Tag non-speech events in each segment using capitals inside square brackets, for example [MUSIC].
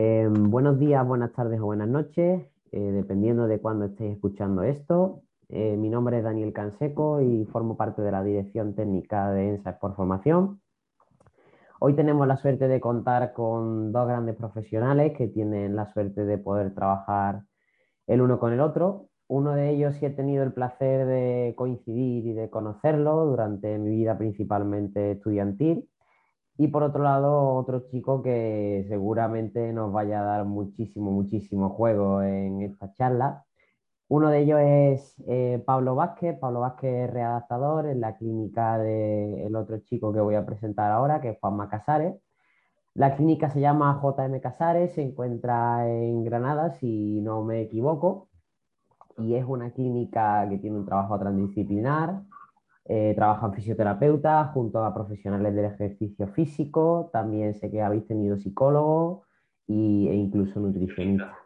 Em, buenos días, buenas tardes o buenas noches, eh, dependiendo de cuándo estéis escuchando esto. Eh, mi nombre es Daniel Canseco y formo parte de la Dirección Técnica de ENSA por Formación. Hoy tenemos la suerte de contar con dos grandes profesionales que tienen la suerte de poder trabajar el uno con el otro. Uno de ellos sí he tenido el placer de coincidir y de conocerlo durante mi vida principalmente estudiantil y por otro lado, otro chico que seguramente nos vaya a dar muchísimo, muchísimo juego en esta charla. Uno de ellos es eh, Pablo Vázquez. Pablo Vázquez es readaptador en la clínica del otro chico que voy a presentar ahora, que es Juanma Casares. La clínica se llama JM Casares, se encuentra en Granada, si no me equivoco, y es una clínica que tiene un trabajo transdisciplinar, eh, trabajan fisioterapeutas junto a profesionales del ejercicio físico. También sé que habéis tenido psicólogos e incluso nutricionistas.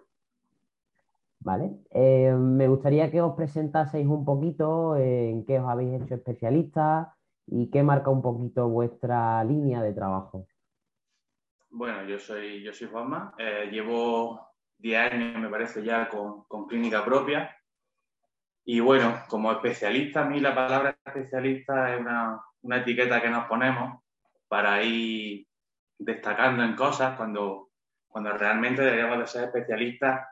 ¿Vale? Eh, me gustaría que os presentaseis un poquito en qué os habéis hecho especialistas y qué marca un poquito vuestra línea de trabajo. Bueno, yo soy, yo soy Juanma, eh, llevo 10 años, me parece, ya con, con clínica propia y bueno, como especialista, a mí la palabra especialista es una, etiqueta que nos ponemos para ir destacando en cosas cuando, cuando realmente deberíamos de ser especialistas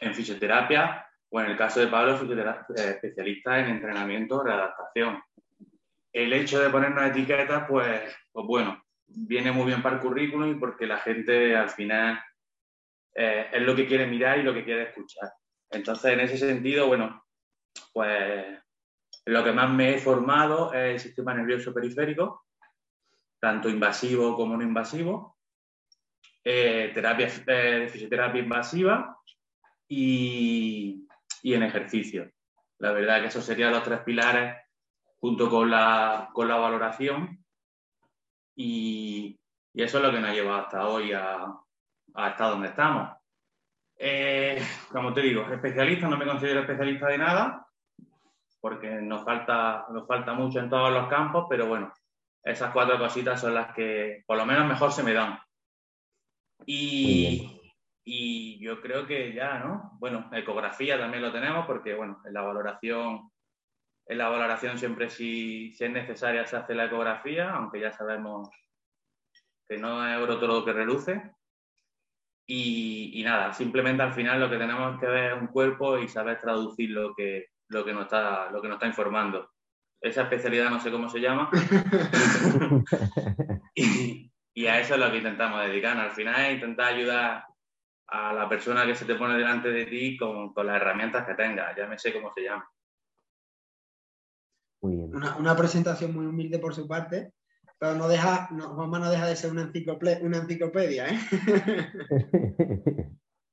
en fisioterapia o en el caso de Pablo, eh, especialista en entrenamiento, readaptación. El hecho de ponernos etiquetas, pues, pues bueno, viene muy bien para el currículum y porque la gente al final eh, es lo que quiere mirar y lo que quiere escuchar. Entonces, en ese sentido, bueno, pues lo que más me he formado es el sistema nervioso periférico, tanto invasivo como no invasivo, eh, eh, fisioterapia invasiva y, en ejercicio. La verdad que esos serían los tres pilares junto con la, valoración y, eso es lo que nos ha llevado hasta hoy a, hasta donde estamos. Eh, como te digo, especialista, no me considero especialista de nada, porque nos falta, nos falta mucho en todos los campos, pero bueno, esas cuatro cositas son las que por lo menos mejor se me dan. Y, y yo creo que ya, ¿no? Bueno, ecografía también lo tenemos, porque bueno, en la valoración, en la valoración siempre si, si es necesaria se hace la ecografía, aunque ya sabemos que no es oro todo lo que reluce. Y, nada, simplemente al final lo que tenemos que ver es un cuerpo y saber traducir lo que, lo que, nos, está, lo que nos está informando. Esa especialidad no sé cómo se llama. [LAUGHS] y, a eso es lo que intentamos dedicar. Al final es intentar ayudar a la persona que se te pone delante de ti con, las herramientas que tenga. Ya me sé cómo se llama. Muy bien. Una, presentación muy humilde por su parte, pero no deja, no, Juanma no deja de ser una enciclopedia, una enciclopedia ¿eh?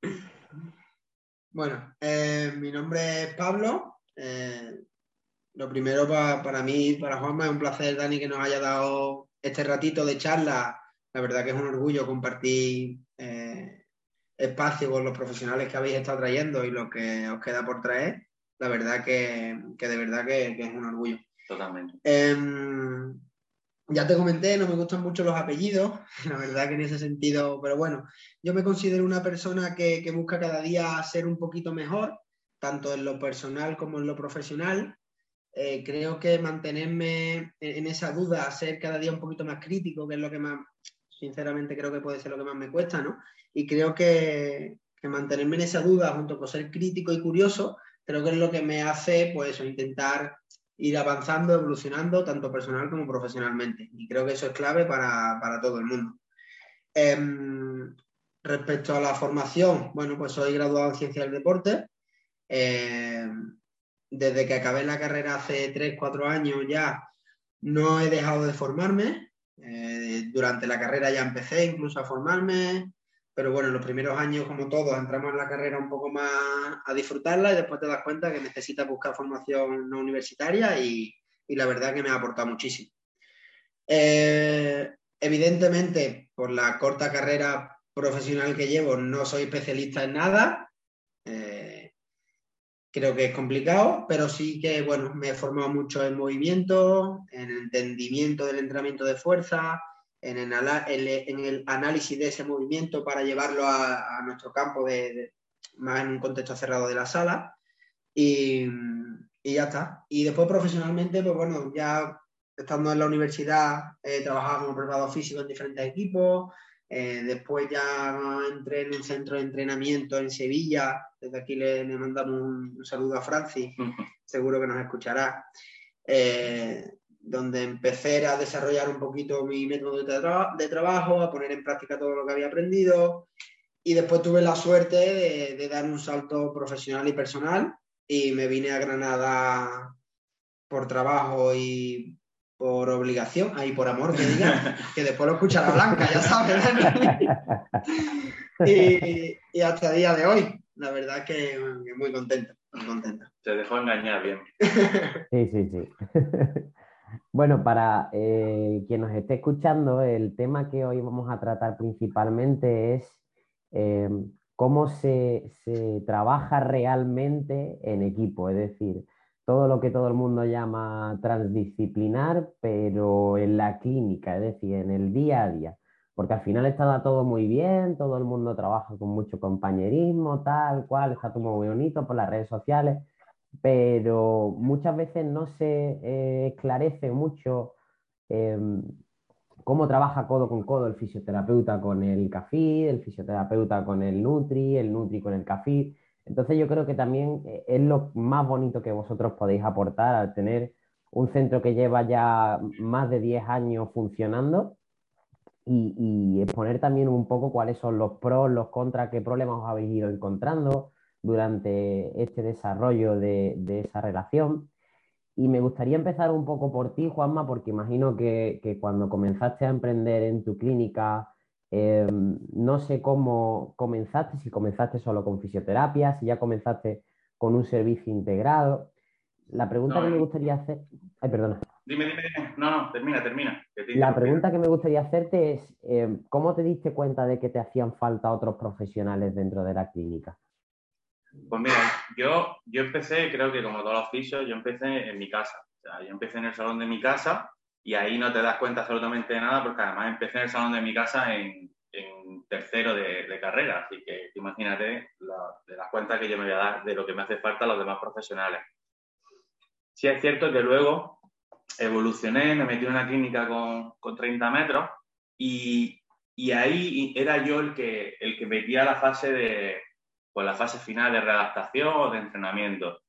[LAUGHS] bueno, eh, mi nombre es Pablo. Eh, lo primero para mí, para Juanma, es un placer, Dani, que nos haya dado este ratito de charla. La verdad que es un orgullo compartir espacio con los profesionales que habéis estado trayendo y lo que os queda por traer. La verdad que, de verdad que, es un orgullo. Totalmente. Ya te comenté, no me gustan mucho los apellidos, [LAUGHS] la verdad que en ese sentido, pero bueno, yo me considero una persona que, busca cada día ser un poquito mejor, tanto en lo personal como en lo profesional. Eh, creo que mantenerme en, esa duda, ser cada día un poquito más crítico, que es lo que más, sinceramente creo que puede ser lo que más me cuesta, ¿no? Y creo que, mantenerme en esa duda junto con ser crítico y curioso, creo que es lo que me hace, pues, intentar ir avanzando, evolucionando, tanto personal como profesionalmente. Y creo que eso es clave para, todo el mundo. Em, respecto a la formación, bueno, pues soy graduado en Ciencia del Deporte. Em, desde que acabé la carrera hace 3, 4 años ya no he dejado de formarme. Eh, durante la carrera ya empecé incluso a formarme, pero bueno, en los primeros años, como todos, entramos en la carrera un poco más a disfrutarla y después te das cuenta que necesitas buscar formación no universitaria y, la verdad que me ha aportado muchísimo. Eh, evidentemente, por la corta carrera profesional que llevo, no soy especialista en nada. Eh, creo que es complicado, pero sí que, bueno, me he formado mucho en movimiento, en entendimiento del entrenamiento de fuerza, en el, análisis de ese movimiento para llevarlo a, nuestro campo de, más en un contexto cerrado de la sala. Y, ya está. Y después profesionalmente, pues bueno, ya estando en la universidad, he trabajado como preparado físico en diferentes equipos. Eh, después ya entré en un centro de entrenamiento en Sevilla. Desde aquí le, mandamos un, saludo a Francis, seguro que nos escuchará. Eh, donde empecé a desarrollar un poquito mi método de, trabajo, a poner en práctica todo lo que había aprendido. Y después tuve la suerte de, dar un salto profesional y personal y me vine a Granada por trabajo y por obligación, ahí por amor que diga, [LAUGHS] que después lo escucha la Blanca, ya sabes. y, y, hasta el día de hoy, la verdad que, que muy contento, muy contento. Se dejó engañar bien. [LAUGHS] Sí, sí, sí. [LAUGHS] Bueno, para eh, quien nos esté escuchando, el tema que hoy vamos a tratar principalmente es eh, cómo se, trabaja realmente en equipo, es decir, todo lo que todo el mundo llama transdisciplinar, pero en la clínica, es decir, en el día a día. Porque al final está todo muy bien, todo el mundo trabaja con mucho compañerismo, tal cual, está todo muy bonito por las redes sociales, pero muchas veces no se eh, esclarece mucho em, cómo trabaja codo con codo el fisioterapeuta con el CAFI, el fisioterapeuta con el Nutri, el Nutri con el CAFI. Entonces yo creo que también eh, es lo más bonito que vosotros podéis aportar al tener un centro que lleva ya más de 10 años funcionando y, y exponer también un poco cuáles son los pros, los contras, qué problemas os habéis ido encontrando, durante este desarrollo de, esa relación. Y me gustaría empezar un poco por ti, Juanma, porque imagino que, cuando comenzaste a emprender en tu clínica, em, no sé cómo comenzaste, si comenzaste solo con fisioterapia, si ya comenzaste con un servicio integrado. La pregunta que me gustaría hacer... Ay, perdona. Dime, dime, dime. No, no, termina, termina. La pregunta que me gustaría hacerte es, em, ¿cómo te diste cuenta de que te hacían falta otros profesionales dentro de la clínica? Pues mira, yo, yo empecé, creo que como todos los oficios, yo empecé en mi casa. O sea, yo empecé en el salón de mi casa y ahí no te das cuenta absolutamente de nada porque además empecé en el salón de mi casa en, tercero de, carrera. Así que imagínate de las cuentas que yo me voy a dar de lo que me hace falta a los demás profesionales. Sí es cierto que luego evolucioné, me metí en una clínica con, con 30 metros y, y, ahí era yo el que, el que metía la fase de, pues la fase final de readaptación o de entrenamiento.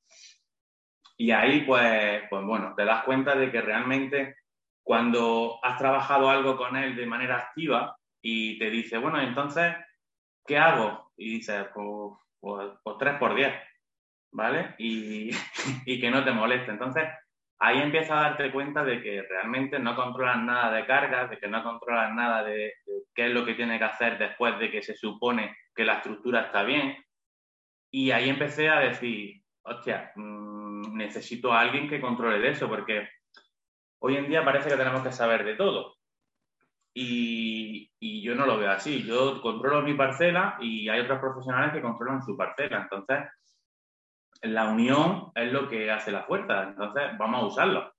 Y ahí, pues, pues bueno, te das cuenta de que realmente cuando has trabajado algo con él de manera activa y te dice, bueno, entonces, ¿qué hago? Y dices, pues, pues, pues 3 por 10, ¿vale? Y, [LAUGHS] y, que no te moleste. Entonces, ahí empiezas a darte cuenta de que realmente no controlas nada de cargas, de que no controlas nada de, de qué es lo que tiene que hacer después de que se supone que la estructura está bien, y ahí empecé a decir, hostia, mm, necesito a alguien que controle de eso, porque hoy en día parece que tenemos que saber de todo. Y, yo no lo veo así. Yo controlo mi parcela y hay otros profesionales que controlan su parcela. Entonces, la unión es lo que hace la fuerza. Entonces, vamos a usarlo.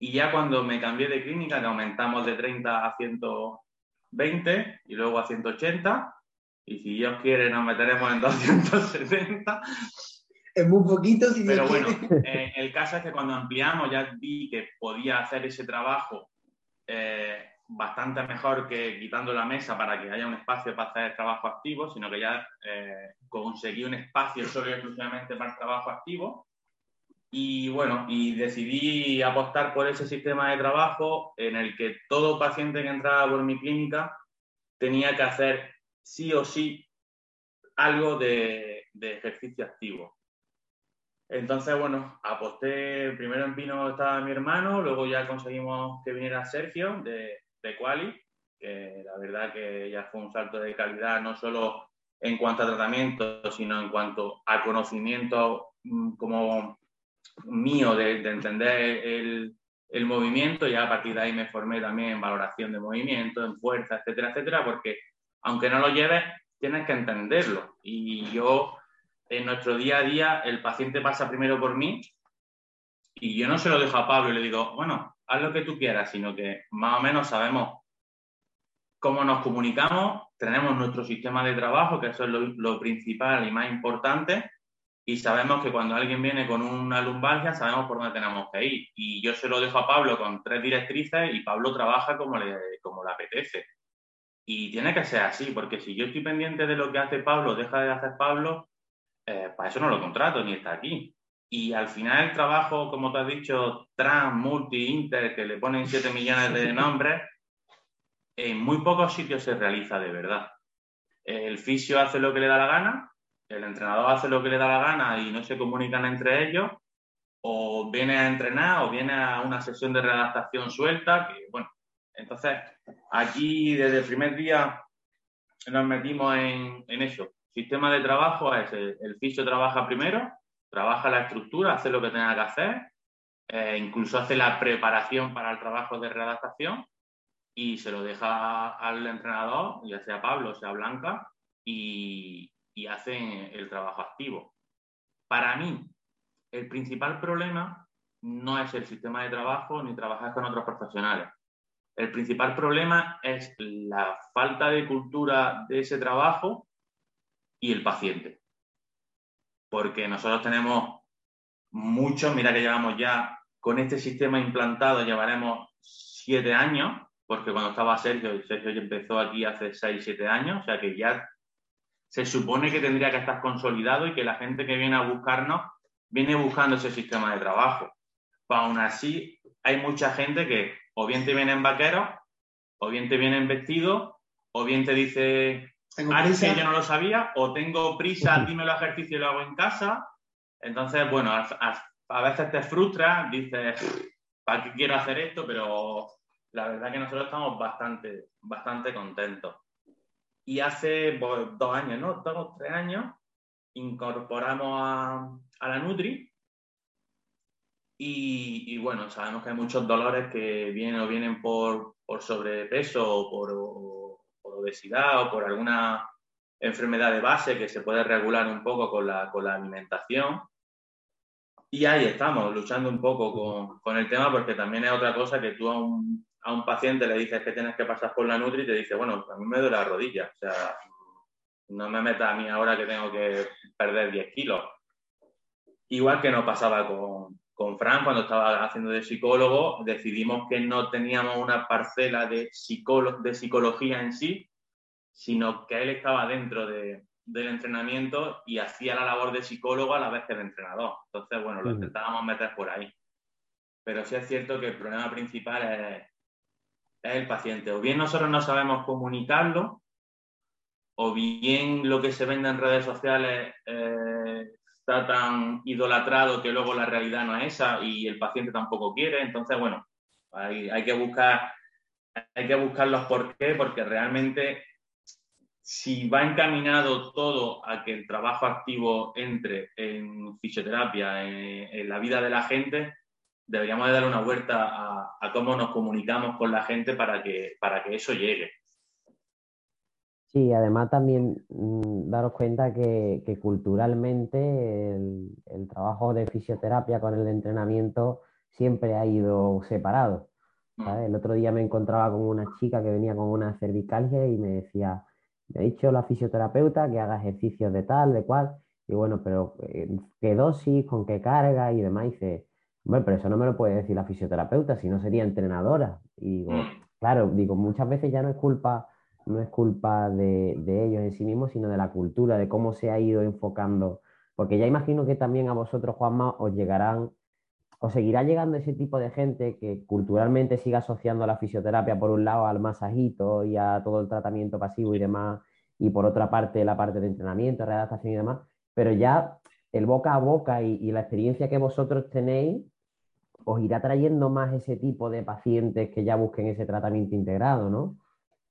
Y ya cuando me cambié de clínica, que aumentamos de 30 a 120 y luego a 180, y si Dios quiere nos meteremos en [LAUGHS] 270. Es muy poquito, si Pero bueno, eh, el caso es que cuando ampliamos ya vi que podía hacer ese trabajo eh, bastante mejor que quitando la mesa para que haya un espacio para hacer trabajo activo, sino que ya eh, conseguí un espacio solo y exclusivamente para el trabajo activo. Y bueno, y decidí apostar por ese sistema de trabajo en el que todo paciente que entraba por mi clínica tenía que hacer sí o sí algo de, ejercicio activo. Entonces, bueno, aposté, primero en Pino estaba mi hermano, luego ya conseguimos que viniera Sergio de, de Quali, que la verdad que ya fue un salto de calidad, no solo en cuanto a tratamiento, sino en cuanto a conocimiento mm, como mío de, entender el, el, movimiento, y a partir de ahí me formé también en valoración de movimiento, en fuerza, etcétera, etcétera, porque aunque no lo lleves, tienes que entenderlo. Y yo, en nuestro día a día, el paciente pasa primero por mí y yo no se lo dejo a Pablo y le digo, bueno, haz lo que tú quieras, sino que más o menos sabemos cómo nos comunicamos, tenemos nuestro sistema de trabajo, que eso es lo, principal y más importante, y sabemos que cuando alguien viene con una lumbalgia, sabemos por dónde tenemos que ir. Y yo se lo dejo a Pablo con tres directrices y Pablo trabaja como le, como le apetece. Y tiene que ser así, porque si yo estoy pendiente de lo que hace Pablo, deja de hacer Pablo, eh, para eso no lo contrato ni está aquí. Y al final el trabajo, como te has dicho, trans, multi, inter, que le ponen 7 millones de [LAUGHS] nombres, en muy pocos sitios se realiza de verdad. El fisio hace lo que le da la gana, el entrenador hace lo que le da la gana y no se comunican entre ellos, o viene a entrenar o viene a una sesión de redactación suelta, que bueno, entonces aquí desde el primer día nos metimos en, eso. Sistema de trabajo es el, fisio trabaja primero, trabaja la estructura, hace lo que tenga que hacer, eh, incluso hace la preparación para el trabajo de redactación y se lo deja al entrenador, ya sea Pablo, sea Blanca, y, y hacen el trabajo activo. Para mí, el principal problema no es el sistema de trabajo ni trabajar con otros profesionales. El principal problema es la falta de cultura de ese trabajo y el paciente. Porque nosotros tenemos muchos, mira que llevamos ya con este sistema implantado, llevaremos siete años, porque cuando estaba Sergio, Sergio empezó aquí hace 6, 7 años, o sea que ya se supone que tendría que estar consolidado y que la gente que viene a buscarnos viene buscando ese sistema de trabajo. Pero aún así, hay mucha gente que o bien te vienen vaqueros, o bien te vienen vestidos, o bien te dice, que yo no lo sabía, o tengo prisa, dime el ejercicio y lo hago en casa. Entonces, bueno, a, a veces te frustra, dices, ¿para qué quiero hacer esto? Pero la verdad que nosotros estamos bastante, bastante contentos. Y hace pues, dos años, ¿no? Dos, tres años, incorporamos a, la Nutri. Y, bueno, sabemos que hay muchos dolores que vienen o vienen por, sobrepeso o por, obesidad o por alguna enfermedad de base que se puede regular un poco con la, con la alimentación. Y ahí estamos, luchando un poco con, con, el tema, porque también es otra cosa que tú a un, a un paciente le dices que tienes que pasar por la Nutri y te dice, bueno, a mí me duele la rodilla, o sea, no me meta a mí ahora que tengo que perder 10 kilos. Igual que nos pasaba con, con Fran cuando estaba haciendo de psicólogo, decidimos que no teníamos una parcela de, de psicología en sí, sino que él estaba dentro de, del entrenamiento y hacía la labor de psicólogo a la vez que de entrenador. Entonces, bueno, lo intentábamos meter por ahí. Pero sí es cierto que el problema principal es, es el paciente. O bien nosotros no sabemos comunicarlo, o bien lo que se vende en redes sociales eh, está tan idolatrado que luego la realidad no es esa y el paciente tampoco quiere. Entonces, bueno, hay, que buscar hay que buscar los por qué, porque realmente si va encaminado todo a que el trabajo activo entre en fisioterapia, en la vida de la gente, deberíamos de dar una vuelta a, cómo nos comunicamos con la gente para que, para que eso llegue. Sí, además también mm, daros cuenta que, culturalmente el, trabajo de fisioterapia con el entrenamiento siempre ha ido separado. Mm. El otro día me encontraba con una chica que venía con una cervicalgia y me decía, me ha dicho la fisioterapeuta que haga ejercicios de tal, de cual, y bueno, pero eh, qué dosis, con qué carga y demás. Y dice, bueno, pero eso no me lo puede decir la fisioterapeuta, si no sería entrenadora. Y digo, mm. claro, digo, muchas veces ya no es culpa, no es culpa de, ellos en sí mismos, sino de la cultura, de cómo se ha ido enfocando. Porque ya imagino que también a vosotros, Juanma, os llegarán, os seguirá llegando ese tipo de gente que culturalmente siga asociando a la fisioterapia, por un lado, al masajito y a todo el tratamiento pasivo y demás, y por otra parte, la parte de entrenamiento, readaptación y demás, pero ya el boca a boca y la experiencia que vosotros tenéis os irá trayendo más ese tipo de pacientes que ya busquen ese tratamiento integrado, ¿no?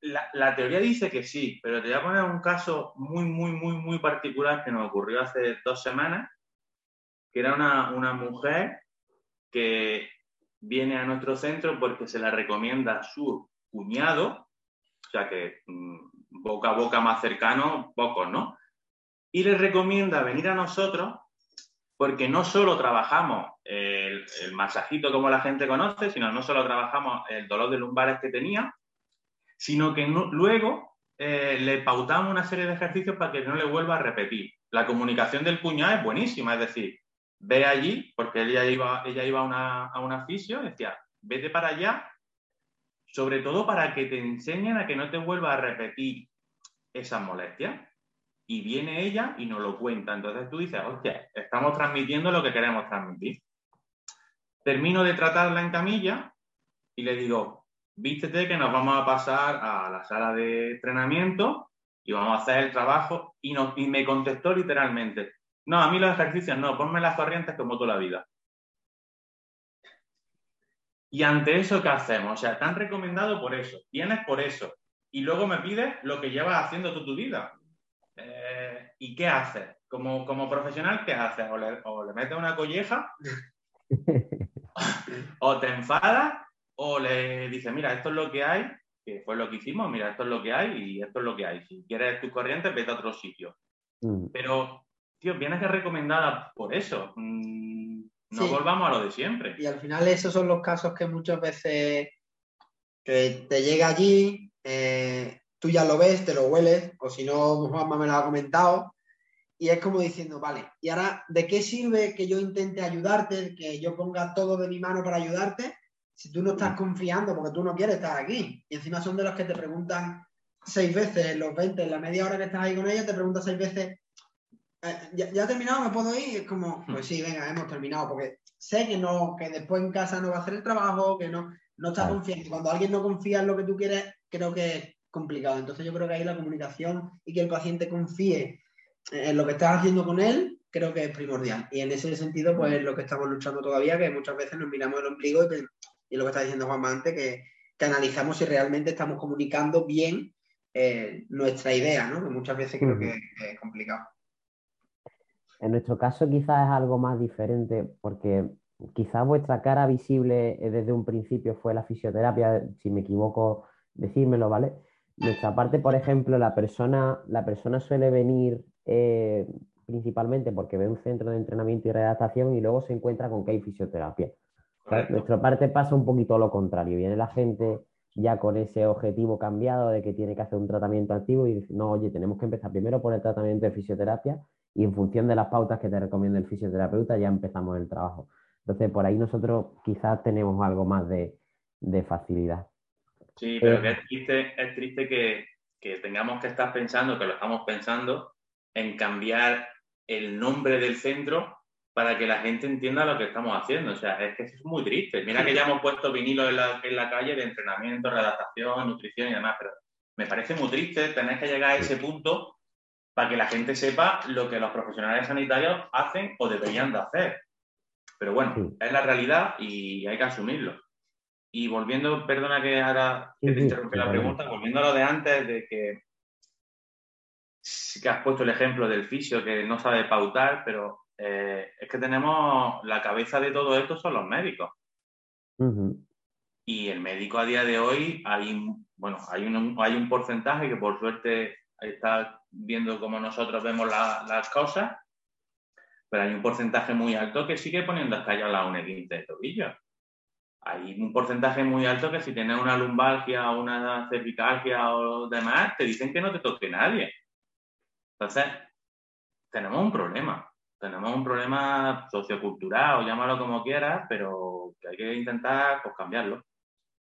La, teoría dice que sí, pero te voy a poner un caso muy, muy, muy, muy particular que nos ocurrió hace dos semanas, que era una, mujer que viene a nuestro centro porque se la recomienda su cuñado, o sea que mm, boca a boca más cercano, pocos, ¿no? Y le recomienda venir a nosotros porque no solo trabajamos el, masajito como la gente conoce, sino no solo trabajamos el dolor de lumbares que tenía, sino que luego eh, le pautamos una serie de ejercicios para que no le vuelva a repetir. La comunicación del cuñado es buenísima, es decir, ve allí, porque ella iba, ella iba a, una, a un aficio, decía, vete para allá, sobre todo para que te enseñen a que no te vuelva a repetir esas molestias. Y viene ella y nos lo cuenta. Entonces tú dices, hostia, estamos transmitiendo lo que queremos transmitir. Termino de tratarla en camilla y le digo, vístete que nos vamos a pasar a la sala de entrenamiento y vamos a hacer el trabajo. Y, y me contestó literalmente, no, a mí los ejercicios no, ponme las corrientes como toda la vida. Y ante eso, ¿qué hacemos? O sea, te han recomendado por eso, tienes por eso, y luego me pides lo que llevas haciendo toda tu vida. Eh, ¿Y qué haces? Como, como profesional, ¿qué haces? O le, o le metes una colleja, [LAUGHS] o te enfadas, o le dices, mira, esto es lo que hay, que fue lo que hicimos, mira, esto es lo que hay y esto es lo que hay. Si quieres tus corrientes, vete a otro sitio. Mm. Pero tío, vienes que recomendada por eso. Mm, no volvamos a lo de siempre. Y al final esos son los casos que muchas veces que te llega allí, eh, tú ya lo ves, te lo hueles, o si no, Juanma me lo ha comentado, y es como diciendo, vale, ¿y ahora de qué sirve que yo intente ayudarte, que yo ponga todo de mi mano para ayudarte, si tú no estás confiando porque tú no quieres estar aquí? Y encima son de los que te preguntan seis veces en los 20, en la media hora que estás ahí con ella, te preguntan seis veces, eh, ¿ya, ¿ya, he terminado? ¿Me puedo ir? es como, pues sí, venga, hemos terminado, porque sé que no, que después en casa no va a hacer el trabajo, que no, no está confiando. Cuando alguien no confía en lo que tú quieres, creo que es complicado. Entonces yo creo que ahí la comunicación y que el paciente confíe en lo que estás haciendo con él, creo que es primordial. Y en ese sentido, pues lo que estamos luchando todavía, que muchas veces nos miramos el ombligo y, lo que está diciendo Juan antes, que, que analizamos si realmente estamos comunicando bien eh, nuestra idea, ¿no? Que muchas veces creo que es complicado. En nuestro caso quizás es algo más diferente porque quizás vuestra cara visible eh, desde un principio fue la fisioterapia, si me equivoco, decírmelo, ¿vale? Nuestra parte, por ejemplo, la persona, la persona suele venir eh, principalmente porque ve un centro de entrenamiento y redactación y luego se encuentra con que hay fisioterapia. Nuestra parte pasa un poquito lo contrario. Viene la gente ya con ese objetivo cambiado de que tiene que hacer un tratamiento activo y dice, no, oye, tenemos que empezar primero por el tratamiento de fisioterapia y en función de las pautas que te recomienda el fisioterapeuta ya empezamos el trabajo. Entonces, por ahí nosotros quizás tenemos algo más de, facilidad. Sí, pero eh, es triste, que, tengamos que estar pensando, que lo estamos pensando, en cambiar el nombre del centro para que la gente entienda lo que estamos haciendo. O sea, es que es muy triste. Mira que ya hemos puesto vinilo en la, en la calle de entrenamiento, redactación, nutrición y demás, pero me parece muy triste tener que llegar a ese punto para que la gente sepa lo que los profesionales sanitarios hacen o deberían de hacer. Pero bueno, es la realidad y hay que asumirlo. Y volviendo, perdona que ahora te interrumpí la pregunta, volviendo a lo de antes, de que que has puesto el ejemplo del fisio que no sabe pautar, pero eh, es que tenemos la cabeza de todo esto son los médicos. Y el médico a día de hoy hay, bueno, hay un, hay un porcentaje que por suerte está viendo cómo nosotros vemos las cosas, pero hay un porcentaje muy alto que sigue poniendo ya la UNE15 de tobillo. Hay un porcentaje muy alto que si tienes una lumbalgia o una cervicalgia o demás, te dicen que no te toque nadie. Entonces, tenemos un problema. Tenemos un problema sociocultural, o llámalo como quieras, pero que hay que intentar pues, cambiarlo.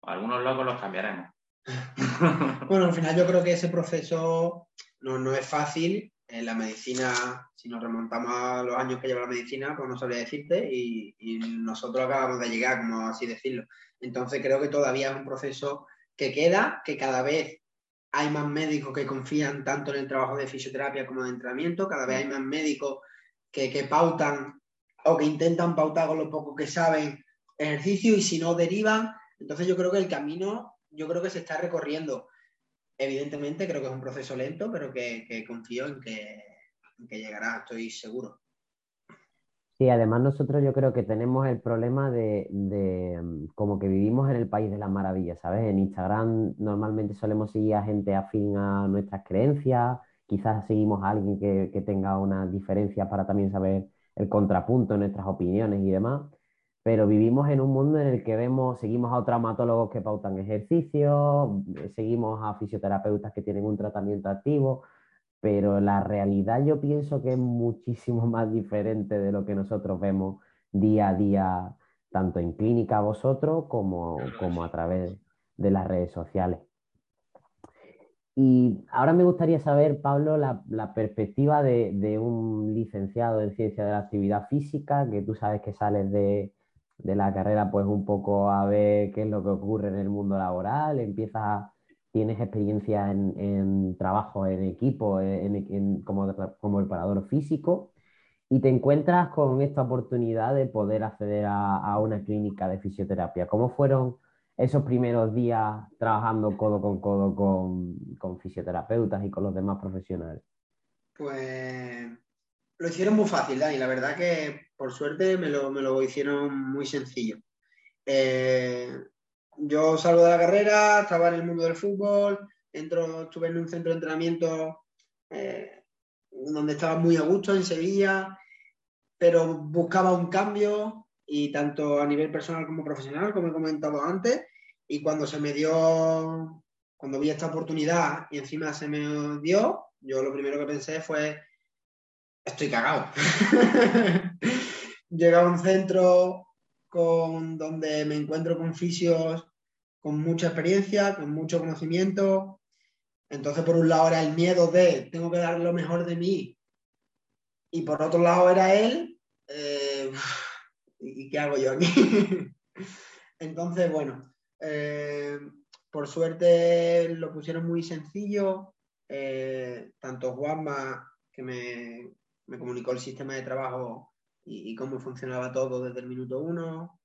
Algunos locos los cambiaremos. [LAUGHS] bueno, al final yo creo que ese proceso no, es fácil. En la medicina, si nos remontamos a los años que lleva la medicina, pues no sabría decirte, y, nosotros acabamos de llegar, como así decirlo. Entonces creo que todavía es un proceso que queda, que cada vez hay más médicos que confían tanto en el trabajo de fisioterapia como de entrenamiento, cada vez hay más médicos que, pautan o que intentan pautar con lo poco que saben ejercicio y si no derivan. Entonces yo creo que el camino yo creo que se está recorriendo. Evidentemente creo que es un proceso lento, pero que, confío en que, llegará, estoy seguro. Sí, además nosotros yo creo que tenemos el problema de, mm, como que vivimos en el país de las maravillas, ¿sabes? En Instagram normalmente solemos seguir a gente afín a nuestras creencias, quizás seguimos a alguien que, tenga una diferencia para también saber el contrapunto en nuestras opiniones y demás, pero vivimos en un mundo en el que vemos, seguimos a traumatólogos que pautan ejercicios, seguimos a fisioterapeutas que tienen un tratamiento activo, pero la realidad yo pienso que es muchísimo [LAUGHS] más diferente de lo que nosotros vemos día a día, tanto en clínica vosotros como, como a través de las redes sociales. Y ahora me gustaría saber, Pablo, la, perspectiva de, un licenciado en ciencia de la actividad física, que tú sabes que sales de, la carrera pues un poco a ver qué es lo que ocurre en el mundo laboral, empiezas tienes experiencia en, trabajo en equipo, como, como preparador físico, y te encuentras con esta oportunidad de poder acceder a una clínica de fisioterapia. ¿Cómo fueron esos primeros días trabajando codo con codo con, fisioterapeutas y con los demás profesionales? Pues lo hicieron muy fácil, Dani. La verdad que por suerte me lo, hicieron muy sencillo. Eh, yo salgo de la carrera, estaba en el mundo del fútbol, entro, estuve en un centro de entrenamiento eh, donde estaba muy a gusto en Sevilla, pero buscaba un cambio, y tanto a nivel personal como profesional, como he comentado antes, y cuando se me dio, cuando vi esta oportunidad y encima se me dio, yo lo primero que pensé fue, estoy cagado. [LAUGHS] Llega a un centro con, donde me encuentro con fisios con mucha experiencia, con mucho conocimiento. Entonces, por un lado era el miedo de tengo que dar lo mejor de mí. Y por otro lado era él, eh, ¿y qué hago yo aquí? [LAUGHS] Entonces, bueno, eh, por suerte lo pusieron muy sencillo. Eh, tanto Juanma, que me, comunicó el sistema de trabajo y, cómo funcionaba todo desde el minuto uno.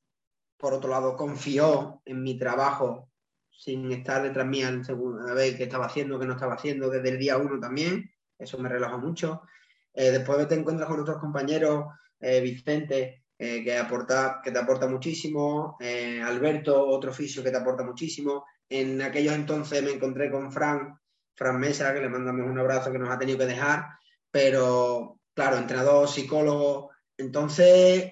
Por otro lado, confió en mi trabajo sin estar detrás mía en segunda vez qué estaba haciendo, qué no estaba haciendo desde el día uno también. Eso me relajó mucho. Eh, después te encuentras con otros compañeros, Vicente, eh, que, aporta, que te aporta muchísimo, eh, Alberto, otro oficio que te aporta muchísimo. En aquellos entonces me encontré con Fran, Fran Mesa, que le mandamos un abrazo que nos ha tenido que dejar, pero claro, entrenador, psicólogo, entonces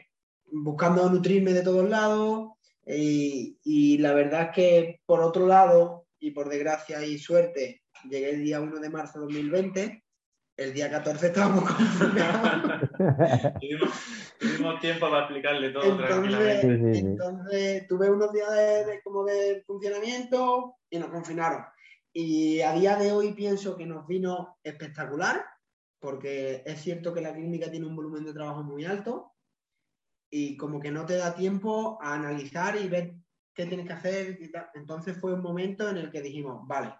buscando nutrirme de todos lados. Y, y la verdad es que por otro lado, y por desgracia y suerte, llegué el día 1 de marzo de 2020 el día 14 estábamos confinados. [LAUGHS] [LAUGHS] tuvimos, tiempo para explicarle todo entonces, tranquilamente. Entonces tuve unos días de, como de funcionamiento y nos confinaron. Y a día de hoy pienso que nos vino espectacular, porque es cierto que la clínica tiene un volumen de trabajo muy alto y como que no te da tiempo a analizar y ver qué tienes que hacer. Entonces fue un momento en el que dijimos, vale,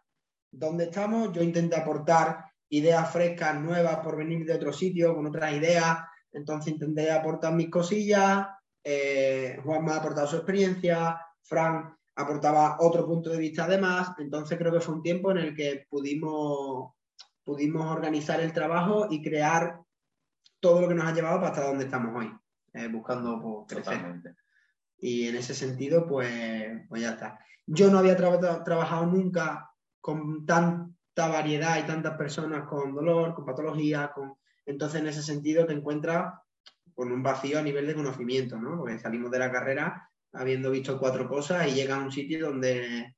¿dónde estamos? Yo intenté aportar ideas frescas, nuevas por venir de otro sitio, con otras ideas. Entonces intenté aportar mis cosillas. Eh, Juan me ha aportado su experiencia. Frank aportaba otro punto de vista además. Entonces creo que fue un tiempo en el que pudimos, pudimos organizar el trabajo y crear todo lo que nos ha llevado hasta donde estamos hoy, eh, buscando pues, crecer. Y en ese sentido, pues, pues ya está. Yo no había trabajado nunca con tan variedad y tantas personas con dolor, con patología, con... entonces en ese sentido te encuentras con un vacío a nivel de conocimiento, ¿no? Porque salimos de la carrera habiendo visto cuatro cosas y llega a un sitio donde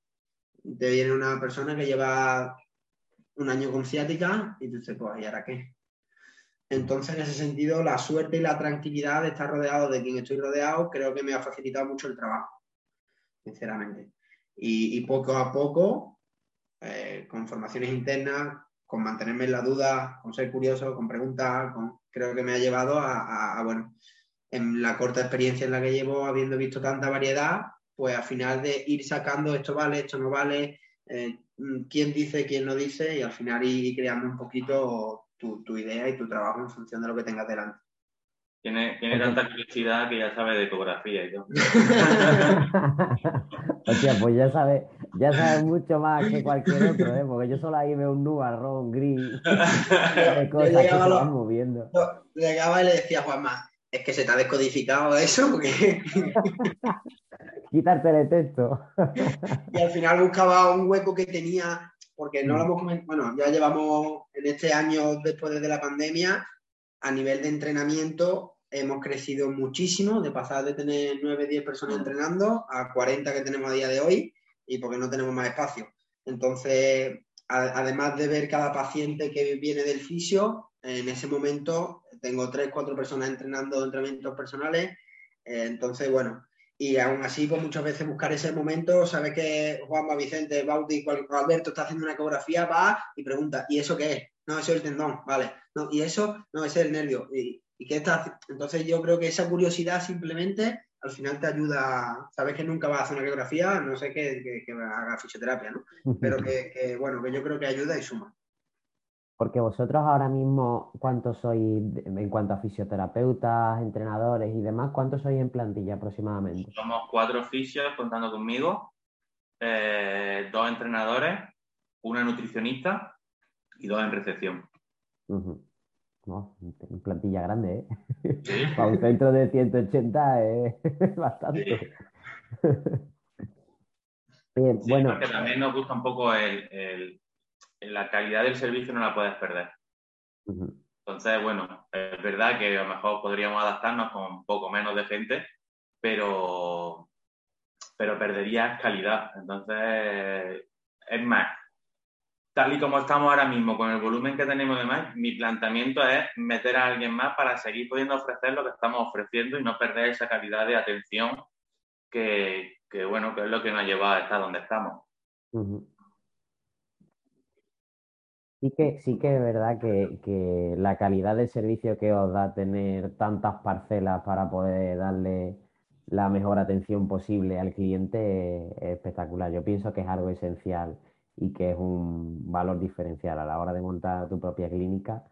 te viene una persona que lleva un año con ciática y tú dices, pues, ¿y ahora qué? Entonces, en ese sentido, la suerte y la tranquilidad de estar rodeado de quien estoy rodeado creo que me ha facilitado mucho el trabajo, sinceramente. Y, poco a poco eh, con formaciones internas, con mantenerme en la duda, con ser curioso, con preguntar, creo que me ha llevado a, bueno, en la corta experiencia en la que llevo, habiendo visto tanta variedad, pues al final de ir sacando esto vale, esto no vale, eh, quién dice, quién no dice, y al final ir creando un poquito tu, tu idea y tu trabajo en función de lo que tengas delante. Tiene, tiene tanta curiosidad que ya sabe de ecografía y todo. [LAUGHS] Hostia, pues ya sabe, ya sabe mucho más que cualquier otro, ¿eh? porque yo solo ahí veo un nubarrón gris [LAUGHS] de cosas que se van moviendo. llegaba y le decía a Juanma, es que se te ha descodificado eso, porque... Quitarte [LAUGHS] el texto. y al final buscaba un hueco que tenía, porque no lo hemos comentado, bueno, ya llevamos en este año después de la pandemia, a nivel de entrenamiento, hemos crecido muchísimo, de pasar de tener 9, 10 personas entrenando a 40 que tenemos a día de hoy y porque no tenemos más espacio. Entonces, además de ver cada paciente que viene del fisio, en ese momento tengo 3, 4 personas entrenando entrenamientos personales. Eh, entonces, bueno, y aún así, pues muchas veces buscar ese momento, sabes que Juanma, Vicente, Bauti, Alberto está haciendo una ecografía, va y pregunta, ¿y eso qué es? No, eso es el tendón, vale. No, y eso, no, ese es el nervio. ¿Y, y qué está? Entonces yo creo que esa curiosidad simplemente al final te ayuda, sabes que nunca vas a hacer una ecografía, no sé que, que, haga fisioterapia, ¿no? Pero que, que, bueno, que yo creo que ayuda y suma. Porque vosotros ahora mismo, ¿cuántos sois en cuanto a fisioterapeutas, entrenadores y demás? ¿Cuántos sois en plantilla aproximadamente? Somos cuatro fisios contando conmigo, eh, dos entrenadores, una nutricionista y dos en recepción. no, plantilla grande, ¿eh? [LAUGHS] Para un centro de 180 es [LAUGHS] bastante. Bien, bueno. Porque también nos gusta un poco el la calidad del servicio no la puedes perder. Entonces, bueno, es verdad que a lo mejor podríamos adaptarnos con un poco menos de gente, pero, pero perderías calidad. Entonces, es más, tal y como estamos ahora mismo, con el volumen que tenemos de más, mi planteamiento es meter a alguien más para seguir pudiendo ofrecer lo que estamos ofreciendo y no perder esa calidad de atención que, bueno, que es lo que nos ha llevado a estar donde estamos. Sí que, sí que es verdad que, la calidad del servicio que os da tener tantas parcelas para poder darle la mejor atención posible al cliente es, espectacular. Yo pienso que es algo esencial y que es un valor diferencial a la hora de montar tu propia clínica.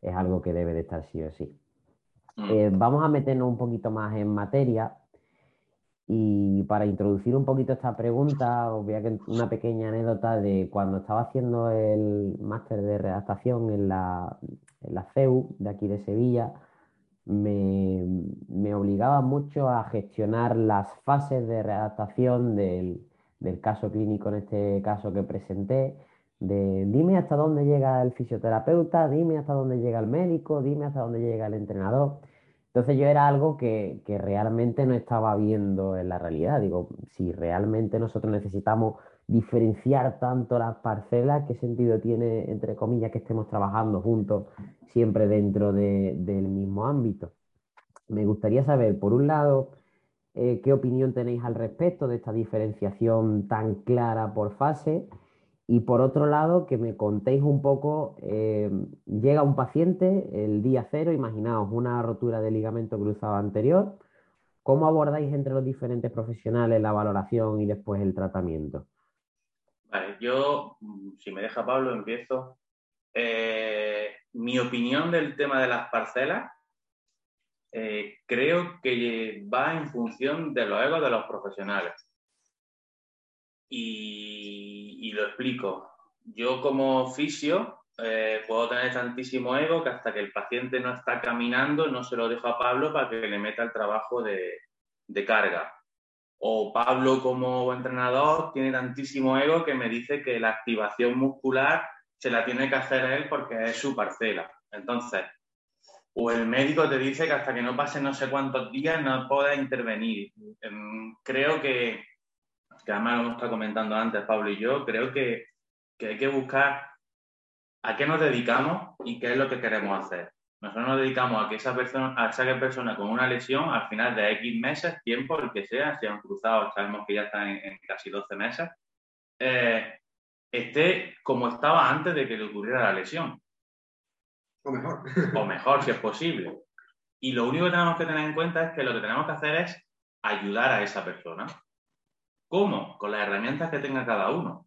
Es algo que debe de estar sí o sí. Mm. Eh, vamos a meternos un poquito más en materia y para introducir un poquito esta pregunta, os voy a una pequeña anécdota de cuando estaba haciendo el máster de redactación en la, en la CEU de aquí de Sevilla, me, me, obligaba mucho a gestionar las fases de redactación del, del, caso clínico, en este caso que presenté, de dime hasta dónde llega el fisioterapeuta, dime hasta dónde llega el médico, dime hasta dónde llega el entrenador. Entonces yo era algo que, realmente no estaba viendo en la realidad. Digo, si realmente nosotros necesitamos diferenciar tanto las parcelas, ¿qué sentido tiene, entre comillas, que estemos trabajando juntos siempre dentro del mismo ámbito? Me gustaría saber, por un lado, eh, qué opinión tenéis al respecto de esta diferenciación tan clara por fase y por otro lado, que me contéis un poco, eh, llega un paciente el día cero, imaginaos una rotura de ligamento cruzado anterior, ¿cómo abordáis entre los diferentes profesionales la valoración y después el tratamiento? Vale, yo, si me deja Pablo, empiezo. Eh, mi opinión del tema de las parcelas eh, creo que va en función de los egos de los profesionales. Y, lo explico. Yo como fisio eh, puedo tener tantísimo ego que hasta que el paciente no está caminando no se lo dejo a Pablo para que le meta el trabajo de, carga. O Pablo como entrenador tiene tantísimo ego que me dice que la activación muscular se la tiene que hacer él porque es su parcela. Entonces, o el médico te dice que hasta que no pase no sé cuántos días no pueda intervenir. Em, creo que que además lo hemos estado comentando antes Pablo y yo, creo que, hay que buscar a qué nos dedicamos y qué es lo que queremos hacer. Nosotros nos dedicamos a que esa persona, a esa persona con una lesión, al final de X meses, tiempo, el que sea, si han cruzado, sabemos que ya están en, casi 12 meses, eh, esté como estaba antes de que le ocurriera la lesión. O mejor. O [LAUGHS] mejor, si es posible. Y lo único que tenemos que tener en cuenta es que lo que tenemos que hacer es ayudar a esa persona. ¿Cómo? Con las herramientas que tenga cada uno.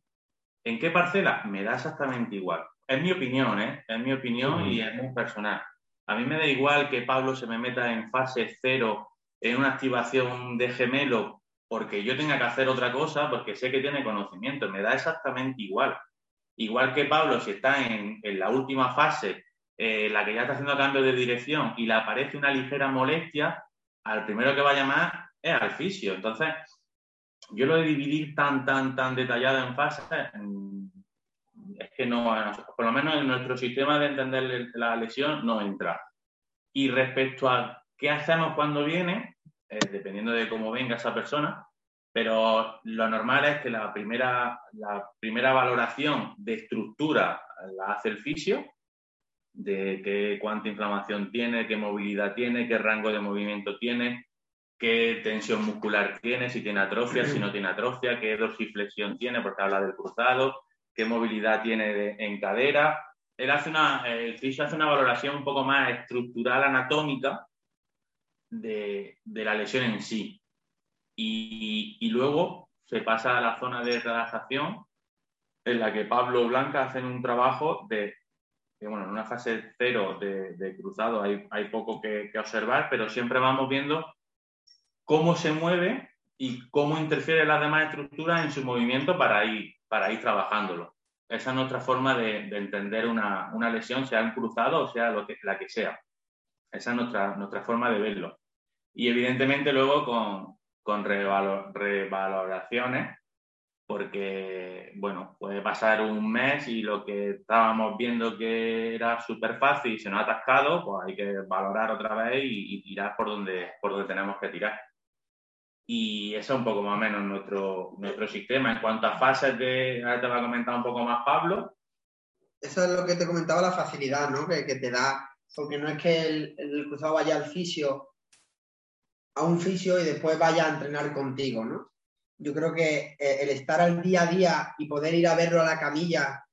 ¿En qué parcela? Me da exactamente igual. Es mi opinión, ¿eh? Es mi opinión y es muy personal. A mí me da igual que Pablo se me meta en fase cero en una activación de gemelo porque yo tenga que hacer otra cosa, porque sé que tiene conocimiento. Me da exactamente igual. Igual que Pablo, si está en, la última fase, eh, la que ya está haciendo cambio de dirección y le aparece una ligera molestia, al primero que va a llamar es al fisio. Entonces, yo lo de dividir tan, tan, tan detallado en fases, es que no, por lo menos en nuestro sistema de entender la lesión no entra. Y respecto a ¿qué hacemos cuando viene? Eh, dependiendo de cómo venga esa persona, pero lo normal es que la primera, la primera valoración de estructura la hace el fisio, de qué cuánta inflamación tiene, qué movilidad tiene, qué rango de movimiento tiene, qué tensión muscular tiene, si tiene atrofia, si no tiene atrofia, qué dorsiflexión tiene, porque habla del cruzado, qué movilidad tiene en cadera. Él hace una, el fisio hace una valoración un poco más estructural, anatómica de, la lesión en sí. Y, luego se pasa a la zona de relajación en la que Pablo Blanca hacen un trabajo de, bueno, en una fase cero de, cruzado hay, poco que, observar, pero siempre vamos viendo cómo se mueve y cómo interfiere las demás estructuras en su movimiento para ir, para ir trabajándolo. Esa es nuestra forma de, entender una, lesión, sea en cruzado o sea la que sea. Esa es nuestra, nuestra forma de verlo. Y evidentemente luego con, con revaloraciones, porque, bueno, puede pasar un mes y lo que estábamos viendo que era súper fácil y se nos ha atascado, pues hay que valorar otra vez y, tirar por donde, por donde tenemos que tirar. Y eso es un poco más o menos nuestro, nuestro sistema. En cuanto a fases de, ahora te va a comentar un poco más Pablo. Eso es lo que te comentaba, la facilidad, ¿no? Que, te da, porque no es que el cruzado vaya al fisio a un fisio y después vaya a entrenar contigo, ¿no? Yo creo que eh, el estar al día a día y poder ir a verlo a la camilla,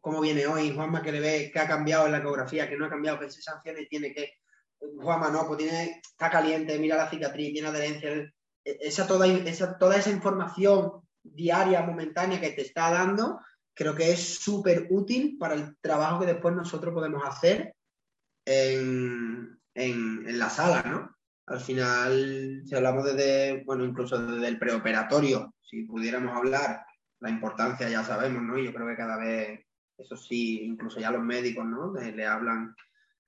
como viene hoy, Juanma que le ve que ha cambiado en la ecografía, que no ha cambiado, sanciona y tiene que, Juanma no, pues tiene, está caliente, mira la cicatriz, tiene adherencia, e, esa toda, esa, toda esa información diaria, momentánea que te está dando, creo que es súper útil para el trabajo que después nosotros podemos hacer en, en la sala, ¿no? Al final, si hablamos desde, bueno, incluso desde el preoperatorio, si pudiéramos hablar, la importancia ya sabemos, ¿no? Yo creo que cada vez, eso sí, incluso ya los médicos, ¿no? le hablan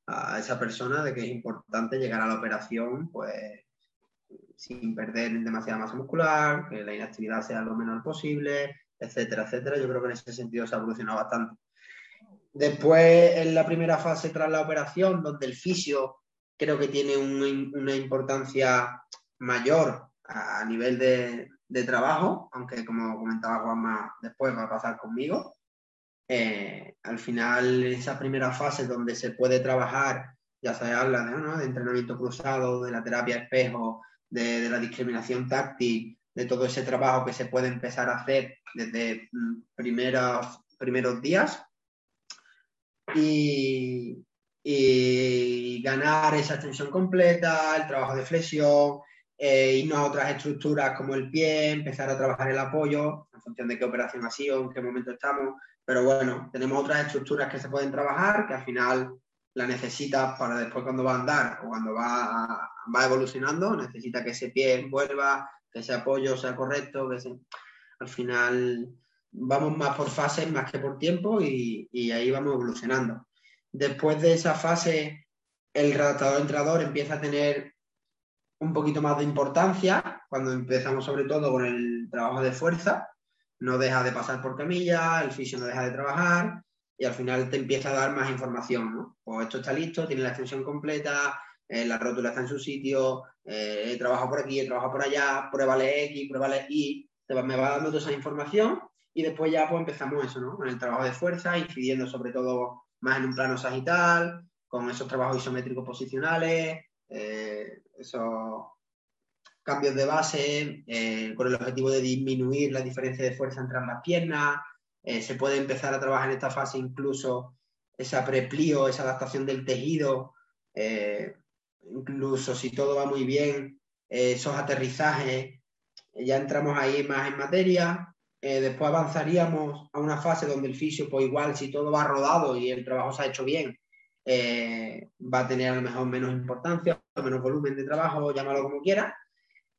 a esa persona de que es importante llegar a la operación, pues, sin perder demasiada masa muscular, que la inactividad sea lo menor posible, etcétera, etcétera. Yo creo que en ese sentido se ha evolucionado bastante. Después, en la primera fase tras la operación, donde el fisio creo que tiene una, importancia mayor a, nivel de, trabajo, aunque como comentaba Juanma, después va a pasar conmigo. Eh, al final, esa primera fase donde se puede trabajar, ya se habla de, de entrenamiento cruzado, de la terapia espejo, de, la discriminación táctil, de todo ese trabajo que se puede empezar a hacer desde mm, primeros, primeros días. Y, y ganar esa extensión completa, el trabajo de flexión, eh, irnos a otras estructuras como el pie, empezar a trabajar el apoyo, en función de qué operación ha sido, en qué momento estamos. Pero bueno, tenemos otras estructuras que se pueden trabajar, que al final la necesitas para después cuando va a andar o cuando va, va evolucionando, necesita que ese pie vuelva, que ese apoyo sea correcto, que al final vamos más por fases más que por tiempo y, y ahí vamos evolucionando. Después de esa fase, el redactador entrador empieza a tener un poquito más de importancia cuando empezamos sobre todo con el trabajo de fuerza. No deja de pasar por camilla, el fisio no deja de trabajar y al final te empieza a dar más información. ¿no? Pues esto está listo, tiene la extensión completa, eh, la rótula está en su sitio, eh, he trabajado por aquí, he trabajado por allá, pruébale X, pruébale Y, me va dando toda esa información y después ya pues empezamos eso, ¿no? Con el trabajo de fuerza, incidiendo sobre todo más en un plano sagital, con esos trabajos isométricos posicionales, eh, esos cambios de base, eh, con el objetivo de disminuir la diferencia de fuerza entre ambas piernas. Eh, se puede empezar a trabajar en esta fase incluso esa preplío, esa adaptación del tejido, incluso si todo va muy bien, esos aterrizajes, ya entramos ahí más en materia. Eh, después avanzaríamos a una fase donde el fisio, pues igual, si todo va rodado y el trabajo se ha hecho bien, eh, va a tener a lo mejor menos importancia, menos volumen de trabajo, llámalo como quiera.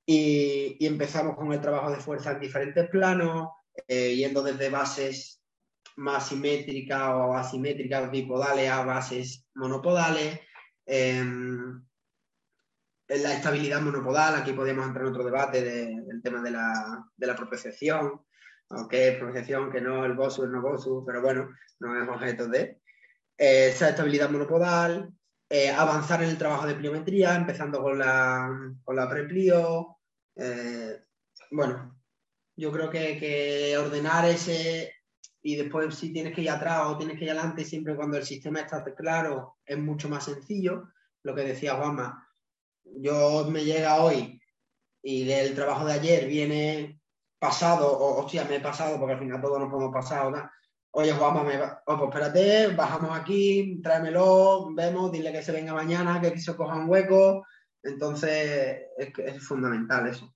Y, empezamos con el trabajo de fuerza en diferentes planos, eh, yendo desde bases más simétricas o asimétricas bipodales a bases monopodales. Em, la estabilidad monopodal, aquí podríamos entrar en otro debate del tema de la, de la propiocepción, aunque es projeción, que no el BOSU, el no BOSU, pero bueno, no es objeto de. Eh, esa estabilidad monopodal, eh, avanzar en el trabajo de pliometría, empezando con la, con la preplio. Eh, bueno, yo creo que, ordenar ese y después si tienes que ir atrás o tienes que ir adelante, siempre cuando el sistema está claro, es mucho más sencillo. Lo que decía Juanma, yo me llega hoy y el trabajo de ayer viene pasado, o hostia, me he pasado, porque al final todos nos podemos pasar, ¿no? Oye, Juanma, me oh, pues espérate, bajamos aquí, tráemelo, vemos, dile que se venga mañana, que se coja un hueco. Entonces, es, es fundamental eso.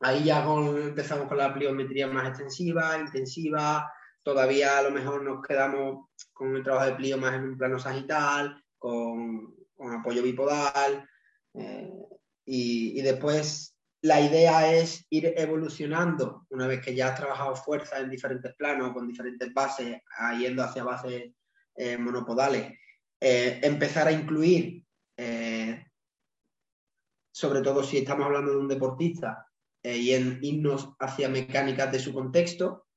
Ahí ya empezamos con la pliometría más extensiva, intensiva. Todavía a lo mejor nos quedamos con el trabajo de plio más en un plano sagital, con, apoyo bipodal. Eh, y, después la idea es ir evolucionando una vez que ya has trabajado fuerza en diferentes planos, con diferentes bases, yendo hacia bases eh, monopodales. Eh, empezar a incluir, sobre todo si estamos hablando de un deportista, eh, y en irnos hacia mecánicas de su contexto,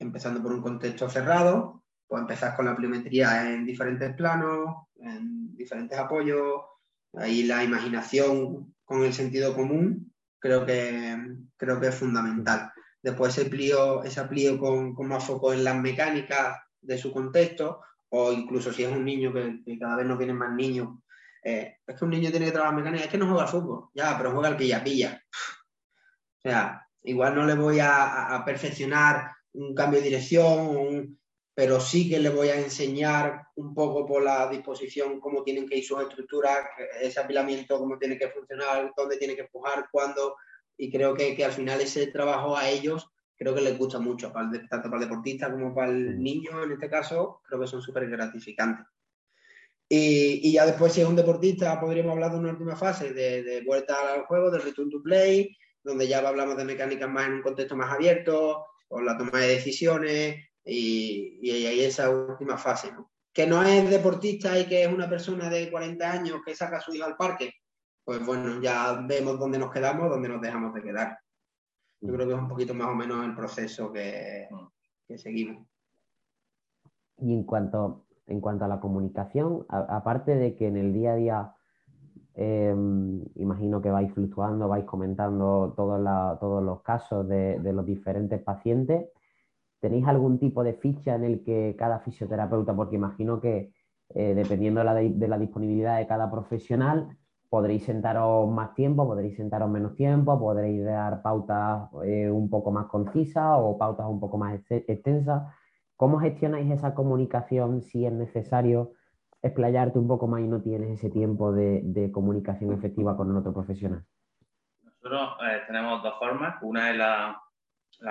empezando por un contexto cerrado, pues empezar con la pliometría en diferentes planos, en diferentes apoyos, ahí la imaginación con el sentido común creo que, creo que es fundamental. Después ese plío, ese plío con, más foco en las mecánicas de su contexto, o incluso si es un niño que, cada vez no vienen más niños, eh, es que un niño tiene que trabajar mecánica, es que no juega al fútbol, ya, pero juega al pilla-pilla. O sea, igual no le voy a, perfeccionar un cambio de dirección, pero sí que le voy a enseñar un poco por la disposición cómo tienen que ir sus estructuras, ese apilamiento, cómo tiene que funcionar, dónde tiene que empujar, cuándo. Y creo que, al final ese trabajo a ellos creo que les gusta mucho, tanto para el deportista como para el niño en este caso, creo que son súper gratificantes. Y, ya después, si es un deportista, podríamos hablar de una última fase de, de vuelta al juego, de return to play, donde ya hablamos de mecánicas más en un contexto más abierto, con la toma de decisiones y, y ahí esa última fase, ¿no? Que no es deportista y que es una persona de 40 años que saca a su hijo al parque, pues bueno, ya vemos dónde nos quedamos, dónde nos dejamos de quedar. Yo creo que es un poquito más o menos el proceso que, que seguimos. Y en cuanto, en cuanto a la comunicación, aparte de que en el día a día Em, imagino que vais fluctuando, vais comentando todos, todos los casos de, los diferentes pacientes. ¿Tenéis algún tipo de ficha en el que cada fisioterapeuta, porque imagino que eh, dependiendo de la, disponibilidad de cada profesional, podréis sentaros más tiempo, podréis sentaros menos tiempo, podréis dar pautas eh, un poco más concisas o pautas un poco más extensas. ¿Cómo gestionáis esa comunicación si es necesario? explayarte un poco más y no tienes ese tiempo de, comunicación efectiva con otro profesional? Nosotros eh, tenemos dos formas. Una es la,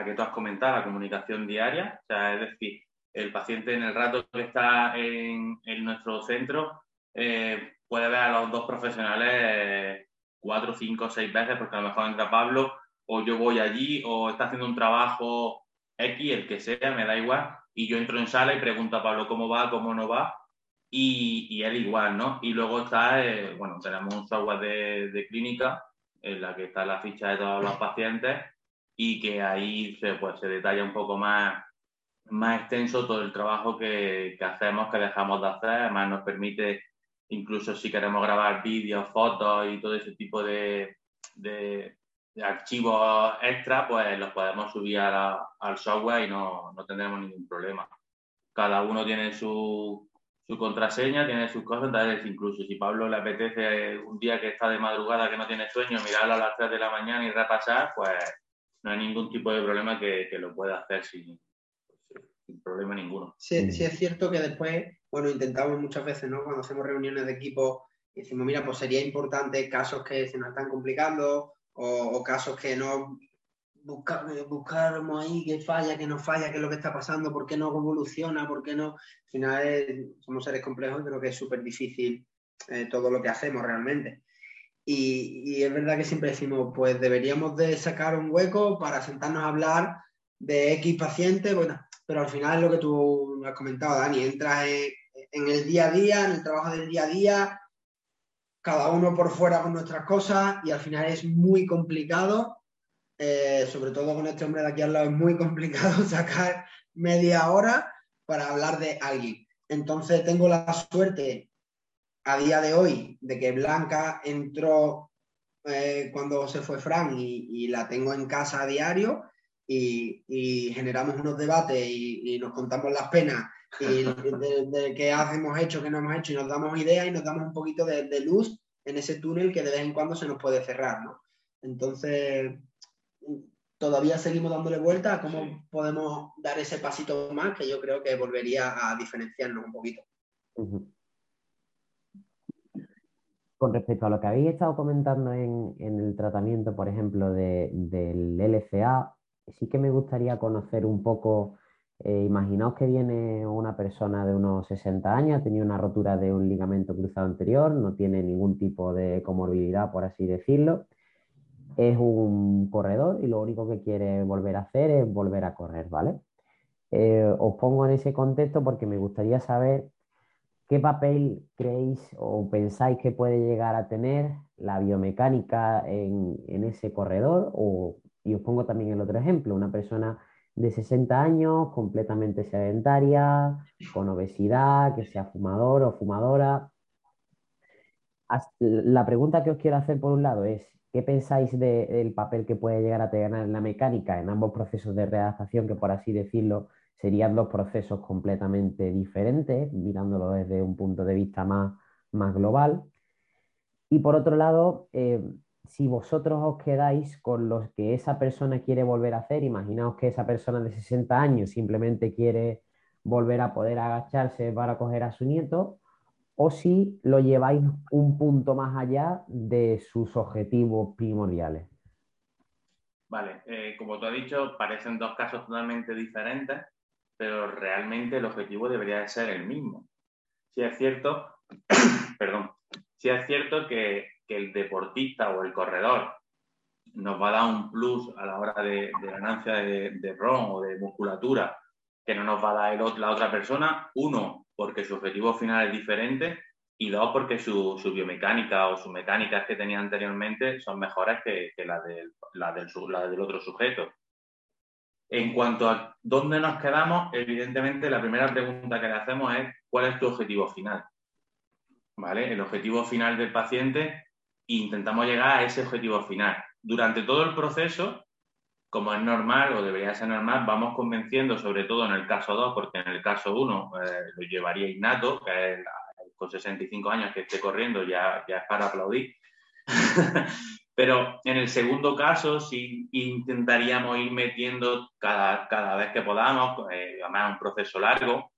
que tú has comentado, la comunicación diaria. O sea, es decir, el paciente en el rato que está en, nuestro centro eh, puede ver a los dos profesionales eh, cuatro, cinco, seis veces, porque a lo mejor entra Pablo o yo voy allí o está haciendo un trabajo X, el que sea, me da igual, y yo entro en sala y pregunto a Pablo cómo va, cómo no va, y, él igual, ¿no? Y luego está, eh, bueno, tenemos un software de, clínica en la que está la ficha de todos los pacientes y que ahí se, pues, se detalla un poco más, más extenso todo el trabajo que, hacemos, que dejamos de hacer. Además, nos permite, incluso si queremos grabar vídeos, fotos y todo ese tipo de, de, archivos extra, pues los podemos subir al software y no, no tendremos ningún problema. Cada uno tiene su, su contraseña, tiene sus cosas, entonces incluso si Pablo le apetece un día que está de madrugada, que no tiene sueño, mirarlo a las 3 de la mañana y repasar, pues no hay ningún tipo de problema que, lo pueda hacer sin, problema ninguno. Sí, sí, es cierto que después, bueno, intentamos muchas veces, ¿no? Cuando hacemos reuniones de equipo, decimos, mira, pues sería importante casos que se nos están complicando o casos que no buscar, buscamos ahí qué falla, qué no falla, qué es lo que está pasando, por qué no evoluciona, por qué no. Al final somos seres complejos creo que es súper difícil eh, todo lo que hacemos realmente. Y, es verdad que siempre decimos, pues deberíamos de sacar un hueco para sentarnos a hablar de X paciente, bueno, pero al final es lo que tú has comentado, Dani, entras en, el día a día, en el trabajo del día a día, cada uno por fuera con nuestras cosas y al final es muy complicado eh, sobre todo con este hombre de aquí al lado, es muy complicado [LAUGHS] sacar media hora para hablar de alguien. Entonces tengo la suerte a día de hoy, de que Blanca entró eh, cuando se fue Fran y, la tengo en casa a diario y, generamos unos debates y, nos contamos las penas y [LAUGHS] de, qué hemos hecho, qué no hemos hecho y nos damos ideas y nos damos un poquito de, luz en ese túnel que de vez en cuando se nos puede cerrar, ¿no? Entonces, todavía seguimos dándole vuelta a cómo podemos dar ese pasito más que yo creo que volvería a diferenciarnos un poquito. Con respecto a lo que habéis estado comentando en, el tratamiento, por ejemplo, del LCA, sí que me gustaría conocer un poco, eh, imaginaos que viene una persona de unos 60 años, ha tenido una rotura de un ligamento cruzado anterior, no tiene ningún tipo de comorbilidad, por así decirlo, es un corredor y lo único que quiere volver a hacer es volver a correr, ¿vale? Eh, os pongo en ese contexto porque me gustaría saber qué papel creéis o pensáis que puede llegar a tener la biomecánica en, ese corredor o y os pongo también el otro ejemplo, una persona de 60 años, completamente sedentaria, con obesidad, que sea fumador o fumadora. La pregunta que os quiero hacer por un lado es, ¿qué pensáis del papel que puede llegar a tener en la mecánica en ambos procesos de readaptación, que por así decirlo serían dos procesos completamente diferentes, mirándolo desde un punto de vista más, más global? Y por otro lado, eh, si vosotros os quedáis con lo que esa persona quiere volver a hacer, imaginaos que esa persona de 60 años simplemente quiere volver a poder agacharse para coger a su nieto, o si lo lleváis un punto más allá de sus objetivos primordiales. Vale, eh, como tú has dicho, parecen dos casos totalmente diferentes, pero realmente el objetivo debería ser el mismo. Si es cierto, [CLEARS THROAT] perdón, si es cierto que que el deportista o el corredor nos va a dar un plus a la hora de, ganancia de, RON o de musculatura que no nos va a dar la otra persona. Uno, porque su objetivo final es diferente y dos, porque su, biomecánica o sus mecánicas que tenía anteriormente son mejores que, las del, la del, otro sujeto. En cuanto a dónde nos quedamos, evidentemente la primera pregunta que le hacemos es ¿cuál es tu objetivo final? ¿Vale? El objetivo final del paciente intentamos llegar a ese objetivo final. Durante todo el proceso, como es normal o debería ser normal, vamos convenciendo, sobre todo en el caso 2, porque en el caso 1 eh, lo llevaría innato, que es con 65 años que esté corriendo ya, ya es para aplaudir. [LAUGHS] Pero en el segundo caso sí intentaríamos ir metiendo cada, cada vez que podamos, eh, además un proceso largo,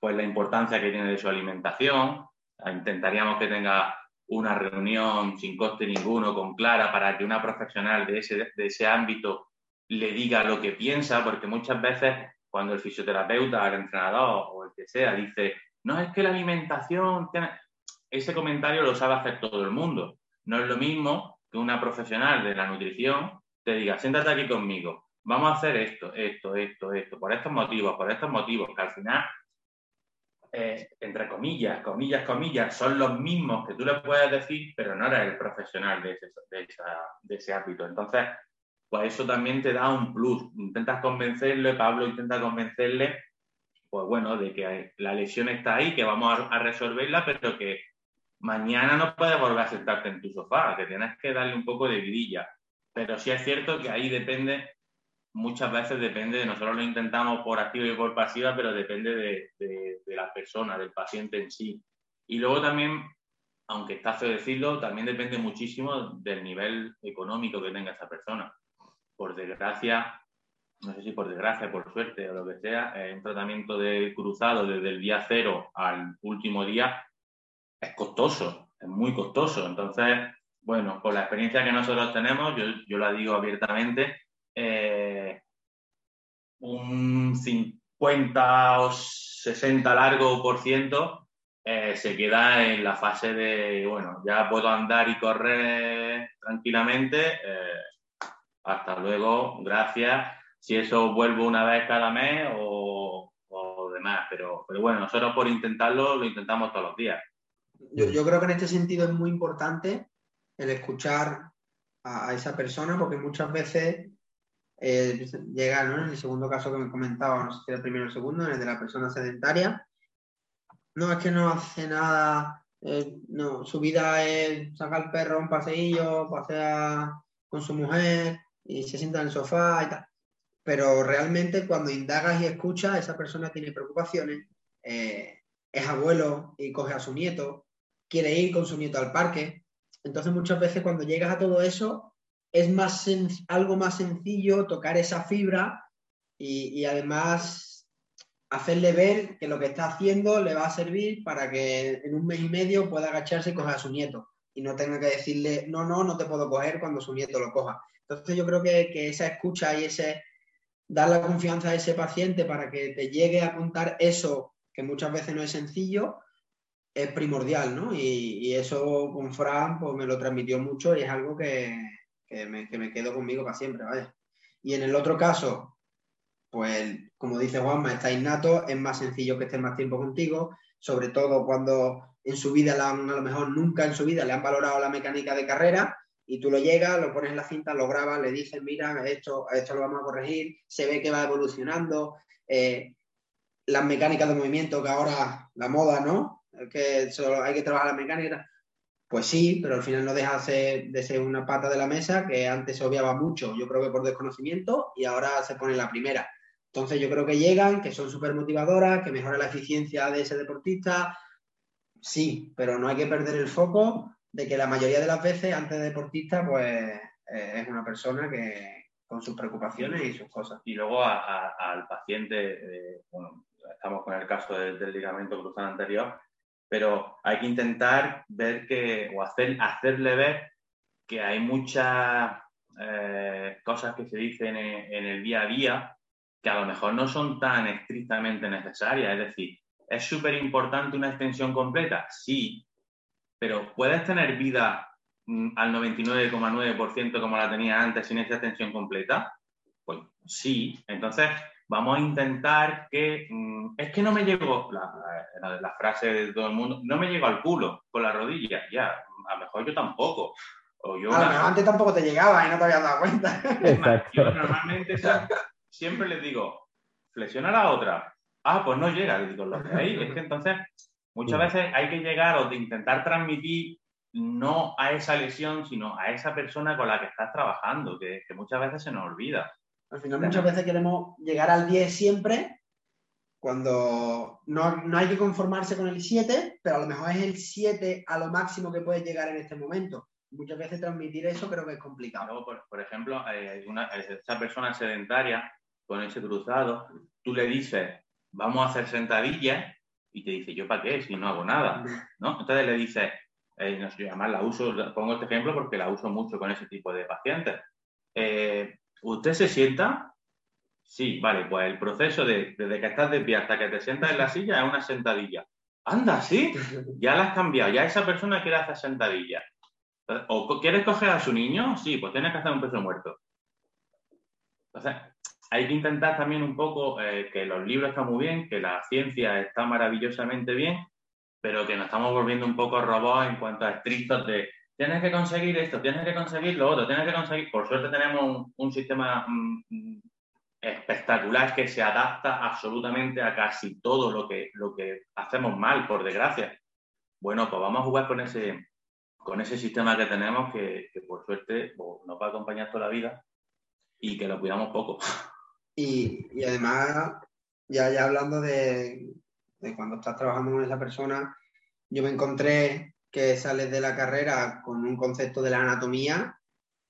pues la importancia que tiene de su alimentación. Intentaríamos que tenga una reunión sin coste ninguno con Clara para que una profesional de ese, de ese ámbito le diga lo que piensa, porque muchas veces cuando el fisioterapeuta, el entrenador o el que sea dice, no es que la alimentación, ese comentario lo sabe hacer todo el mundo. No es lo mismo que una profesional de la nutrición te diga, siéntate aquí conmigo, vamos a hacer esto, esto, esto, esto, por estos motivos, por estos motivos, que al final eh, entre comillas, comillas, comillas, son los mismos que tú le puedes decir, pero no eres el profesional de ese, de, ese ámbito. Entonces, pues eso también te da un plus. Intentas convencerle, Pablo intenta convencerle, pues bueno, de que la lesión está ahí, que vamos a, resolverla, pero que mañana no puedes volver a sentarte en tu sofá, que tienes que darle un poco de vidilla. Pero sí es cierto que ahí depende muchas veces depende, de nosotros lo intentamos por activa y por pasiva, pero depende de, la persona, del paciente en sí. Y luego también, aunque está feo decirlo, también depende muchísimo del nivel económico que tenga esa persona. Por desgracia, no sé si por desgracia, por suerte o lo que sea, eh, un tratamiento de cruzado desde el día cero al último día es costoso, es muy costoso. Entonces, bueno, por la experiencia que nosotros tenemos, yo, yo la digo abiertamente, eh, un 50 o 60 largo por ciento eh, se queda en la fase de, bueno, ya puedo andar y correr tranquilamente, eh, hasta luego, gracias. Si eso vuelvo una vez cada mes o, demás, pero, pero bueno, nosotros por intentarlo lo intentamos todos los días. Yo, creo que en este sentido es muy importante el escuchar a, esa persona porque muchas veces eh, llega en el segundo caso que me comentaba, no sé si era el primero o el segundo, en el de la persona sedentaria. No, es que no hace nada, Eh, no, su vida es sacar al perro a un paseillo, pasear con su mujer y se sienta en el sofá y tal. Pero realmente cuando indagas y escuchas, esa persona tiene preocupaciones, eh, es abuelo y coge a su nieto, quiere ir con su nieto al parque. Entonces muchas veces cuando llegas a todo eso, es más algo más sencillo tocar esa fibra y, además hacerle ver que lo que está haciendo le va a servir para que en un mes y medio pueda agacharse y coger a su nieto y no tenga que decirle, no, no, no te puedo coger cuando su nieto lo coja. Entonces yo creo que, que esa escucha y ese dar la confianza a ese paciente para que te llegue a contar eso que muchas veces no es sencillo, es primordial, ¿no? Y, eso con Fran pues, me lo transmitió mucho y es algo que, que, me, que me quedo conmigo para siempre, ¿vale? Y en el otro caso, pues como dice Juanma, está innato, es más sencillo que esté más tiempo contigo, sobre todo cuando en su vida, a lo mejor nunca en su vida le han valorado la mecánica de carrera y tú lo llegas, lo pones en la cinta, lo grabas, le dices, mira, esto, esto lo vamos a corregir, se ve que va evolucionando, eh, las mecánicas de movimiento, que ahora la moda, ¿no? Que solo hay que trabajar la mecánica, pues sí, pero al final no deja de ser una pata de la mesa que antes se obviaba mucho, yo creo que por desconocimiento, y ahora se pone la primera. Entonces yo creo que llegan, que son súper motivadoras, que mejora la eficiencia de ese deportista. Sí, pero no hay que perder el foco de que la mayoría de las veces antes de deportista pues eh, es una persona que con sus preocupaciones y sus cosas. Y luego al paciente, eh, bueno, estamos con el caso del, ligamento cruzado anterior, pero hay que intentar ver que, o hacer, hacerle ver que hay muchas eh, cosas que se dicen en, el día a día que a lo mejor no son tan estrictamente necesarias. Es decir, ¿es súper importante una extensión completa? Sí, pero ¿puedes tener vida mm, al 99,9% como la tenía antes sin esa extensión completa? Pues sí. Entonces, vamos a intentar que... Mm, es que no me llegó, la, la, frase de todo el mundo, no me llegó al culo con la rodilla. Ya, a lo mejor yo tampoco. O yo antes tampoco te llegaba y no te habías dado cuenta. Yo normalmente siempre les digo, flexiona la otra. Ah, pues no llega. Les digo, lo que hay es que entonces muchas veces hay que llegar o intentar transmitir no a esa lesión, sino a esa persona con la que estás trabajando, que, muchas veces se nos olvida. Al final muchas veces queremos llegar al 10 siempre, cuando no, no, hay que conformarse con el 7, pero a lo mejor es el 7 a lo máximo que puedes llegar en este momento muchas veces transmitir eso creo que es complicado. por, ejemplo, eh, una, esa persona sedentaria con ese cruzado, tú le dices, vamos a hacer sentadillas, y te dice, ¿yo para qué? Si no hago nada, ¿no? Entonces le dices, eh, no sé, además la uso, pongo este ejemplo porque la uso mucho con ese tipo de pacientes. Eh, ¿Usted se sienta? Sí, vale, pues el proceso de, desde que estás de hasta que te sientas en la silla es una sentadilla. Anda, sí, ya la has cambiado, ya esa persona quiere hacer sentadillas. ¿O quieres coger a su niño? Sí, pues tienes que hacer un peso muerto. Entonces, hay que intentar también un poco eh, que los libros están muy bien, que la ciencia está maravillosamente bien, pero que nos estamos volviendo un poco robots en cuanto a estrictos de tienes que conseguir esto, tienes que conseguir lo otro, tienes que conseguir. Por suerte tenemos un, sistema mm, mm, espectacular que se adapta absolutamente a casi todo lo que, lo que hacemos mal, por desgracia. Bueno, pues vamos a jugar con ese, con ese sistema que tenemos que, por suerte nos va a acompañar toda la vida y que lo cuidamos poco. Y, además, ya, ya hablando de, cuando estás trabajando con esa persona, yo me encontré que sales de la carrera con un concepto de la anatomía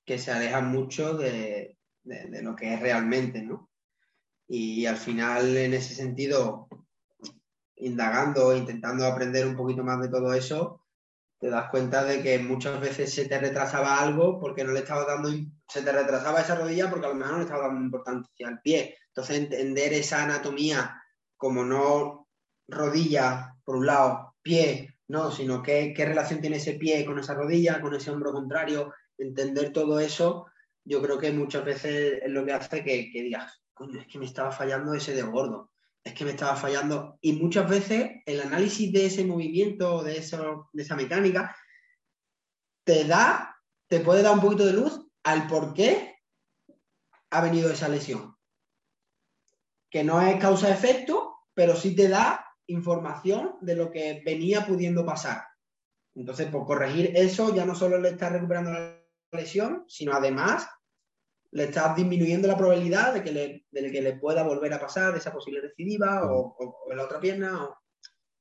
que se aleja mucho de, de, lo que es realmente, ¿no? Y al final, en ese sentido, indagando, intentando aprender un poquito más de todo eso, te das cuenta de que muchas veces se te retrasaba algo porque no le estaba dando, se te retrasaba esa rodilla porque a lo mejor no le estaba dando importancia al pie. Entonces, entender esa anatomía como no rodilla, por un lado, pie, no, sino qué, qué relación tiene ese pie con esa rodilla, con ese hombro contrario, entender todo eso, yo creo que muchas veces es lo que hace que, que digas, coño, es que me estaba fallando ese de gordo es que me estaba fallando. Y muchas veces el análisis de ese movimiento, de, eso, de esa mecánica, te da, te puede dar un poquito de luz al por qué ha venido esa lesión. Que no es causa-efecto, pero sí te da información de lo que venía pudiendo pasar. Entonces, por corregir eso, ya no solo le estás recuperando la lesión, sino además le estás disminuyendo la probabilidad de que le, de que le pueda volver a pasar esa posible recidiva o, en la otra pierna.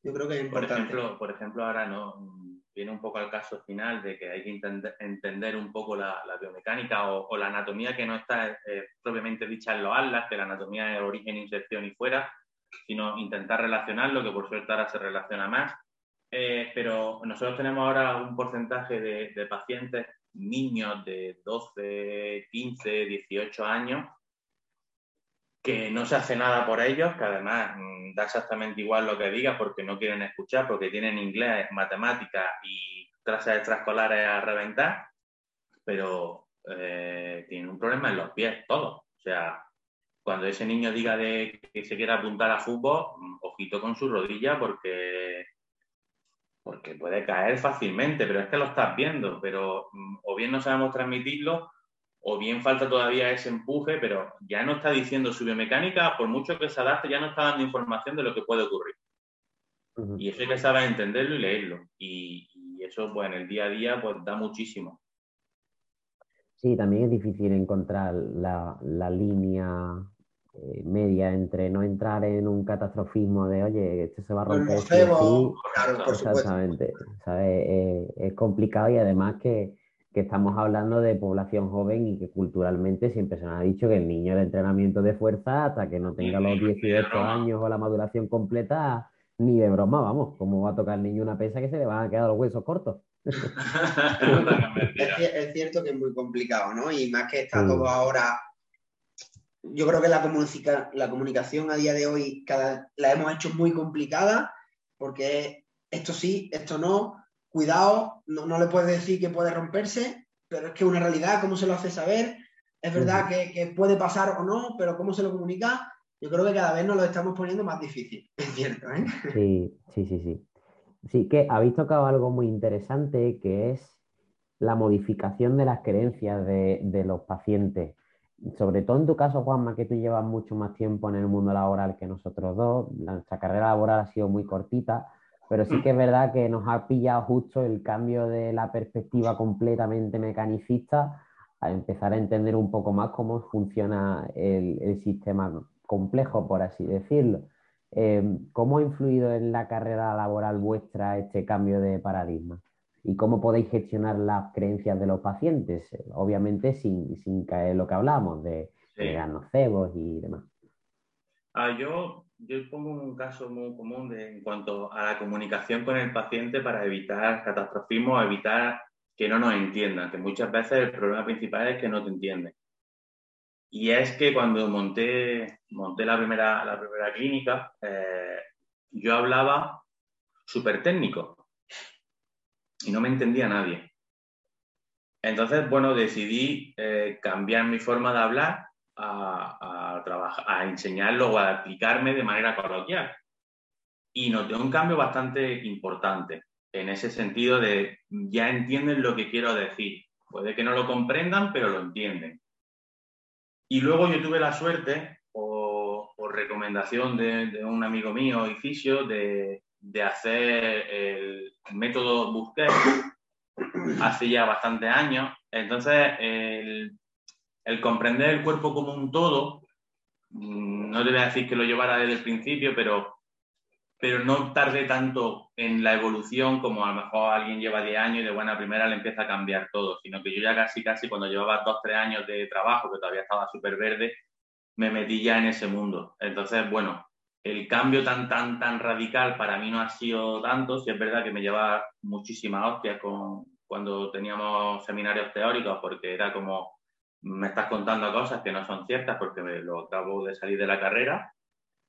yo creo que es importante. Por ejemplo, por ejemplo, ahora no viene un poco al caso final de que hay que entender un poco la, biomecánica o, la anatomía que no está eh, propiamente dicha en los atlas, que la anatomía es origen, inserción y fuera, sino intentar relacionarlo, que por suerte ahora se relaciona más. Eh, pero nosotros tenemos ahora un porcentaje de, pacientes, niños de 12, 15, 18 años, que no se hace nada por ellos, que además mm, da exactamente igual lo que diga porque no quieren escuchar, porque tienen inglés, matemáticas y clases extraescolares a reventar, pero eh, tienen un problema en los pies, todos. O sea, cuando ese niño diga de que se quiere apuntar a fútbol, mm, ojito con su rodilla porque, porque puede caer fácilmente, pero es que lo estás viendo, pero mm, o bien no sabemos transmitirlo o bien falta todavía ese empuje, pero ya no está diciendo su biomecánica, por mucho que se adapte, ya no está dando información de lo que puede ocurrir. Y eso hay que saber entenderlo y leerlo. Y, eso, pues, en el día a día, pues, da muchísimo. Sí, también es difícil encontrar la, la línea eh, media entre no entrar en un catastrofismo de, oye, esto se va a romper. exactamente. Eh, es complicado y además que, estamos hablando de población joven y que culturalmente siempre se nos ha dicho que el niño de entrenamiento de fuerza hasta que no tenga los 18 años o la maduración completa, ni de broma, vamos, ¿cómo va a tocar el niño una pesa que se le van a quedar los huesos cortos? [LAUGHS] [LAUGHS] es, cierto que es muy complicado, ¿no? Y más que está todo ahora yo creo que la, la comunicación a día de hoy cada, la hemos hecho muy complicada porque esto sí, esto no, cuidado, no, no le puedes decir que puede romperse, pero es que una realidad, ¿cómo se lo hace saber? Es verdad que, puede pasar o no, pero ¿cómo se lo comunica? Yo creo que cada vez nos lo estamos poniendo más difícil, [LAUGHS] es cierto. ¿eh? Sí, sí, sí, sí. Sí, que habéis tocado algo muy interesante que es la modificación de las creencias de, de los pacientes sobre todo en tu caso, Juanma, que tú llevas mucho más tiempo en el mundo laboral que nosotros dos, nuestra carrera laboral ha sido muy cortita, pero sí que es verdad que nos ha pillado justo el cambio de la perspectiva completamente mecanicista a empezar a entender un poco más cómo funciona el, sistema complejo, por así decirlo. Eh, ¿Cómo ha influido en la carrera laboral vuestra este cambio de paradigma? Y cómo podéis gestionar las creencias de los pacientes, obviamente sin, caer en lo que hablamos de, sí. nocebos y demás. Ah, yo, yo pongo un caso muy común en cuanto a la comunicación con el paciente para evitar catastrofismo, evitar que no nos entiendan, que muchas veces el problema principal es que no te entienden. Y es que cuando monté, monté la, primera, la primera clínica, eh, yo hablaba súper técnico y no me entendía nadie. Entonces, bueno, decidí eh, cambiar mi forma de hablar a, trabajar, a enseñarlo o a aplicarme de manera coloquial. Y noté un cambio bastante importante en ese sentido de ya entienden lo que quiero decir. Puede que no lo comprendan, pero lo entienden. Y luego yo tuve la suerte, por, recomendación de, de, un amigo mío y fisio, de, de hacer el método Busquets hace ya bastantes años. Entonces, el, comprender el cuerpo como un todo, mm, no te voy a decir que lo llevara desde el principio, pero, pero no tardé tanto en la evolución como a lo mejor alguien lleva 10 años y de buena primera le empieza a cambiar todo, sino que yo ya casi, casi cuando llevaba 2, 3 años de trabajo, que todavía estaba súper verde, me metí ya en ese mundo. Entonces, bueno, el cambio tan, tan, tan radical para mí no ha sido tanto, si es verdad que me lleva muchísimas hostias con, cuando teníamos seminarios teóricos, porque era como, me estás contando cosas que no son ciertas porque me lo acabo de salir de la carrera,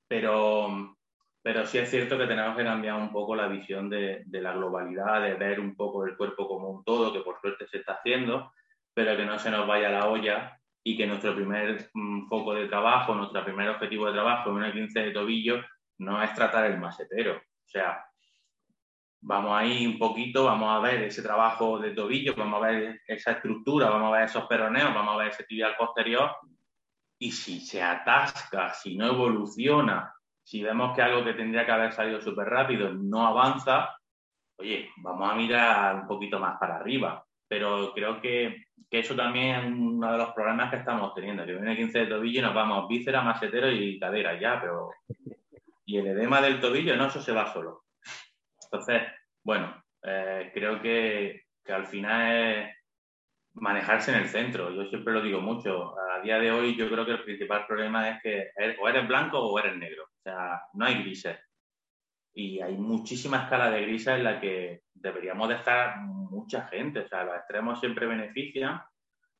pero, pero sí es cierto que tenemos que cambiar un poco la visión de la globalidad, de ver un poco el cuerpo como un todo, que por suerte se está haciendo, pero que no se nos vaya la olla y que nuestro primer mm, foco de trabajo, nuestro primer objetivo de trabajo en una 15 de tobillo no es tratar el masetero. O sea, vamos ahí un poquito, vamos a ver ese trabajo de tobillo, vamos a ver esa estructura, vamos a ver esos peroneos, vamos a ver ese tibial posterior. Y si se atasca, si no evoluciona, si vemos que algo que tendría que haber salido súper rápido no avanza, oye, vamos a mirar un poquito más para arriba. Pero creo que, eso también es uno de los problemas que estamos teniendo. Que viene el 15 de tobillo y nos vamos víscera, masetero y cadera ya, pero. Y el edema del tobillo, no, eso se va solo. Entonces, bueno, eh, creo que, que al final es manejarse en el centro. Yo siempre lo digo mucho. A día de hoy yo creo que el principal problema es que o eres blanco o eres negro. O sea, no hay grises. Y hay muchísima escala de grises en la que deberíamos de estar mucha gente. O sea, los extremos siempre benefician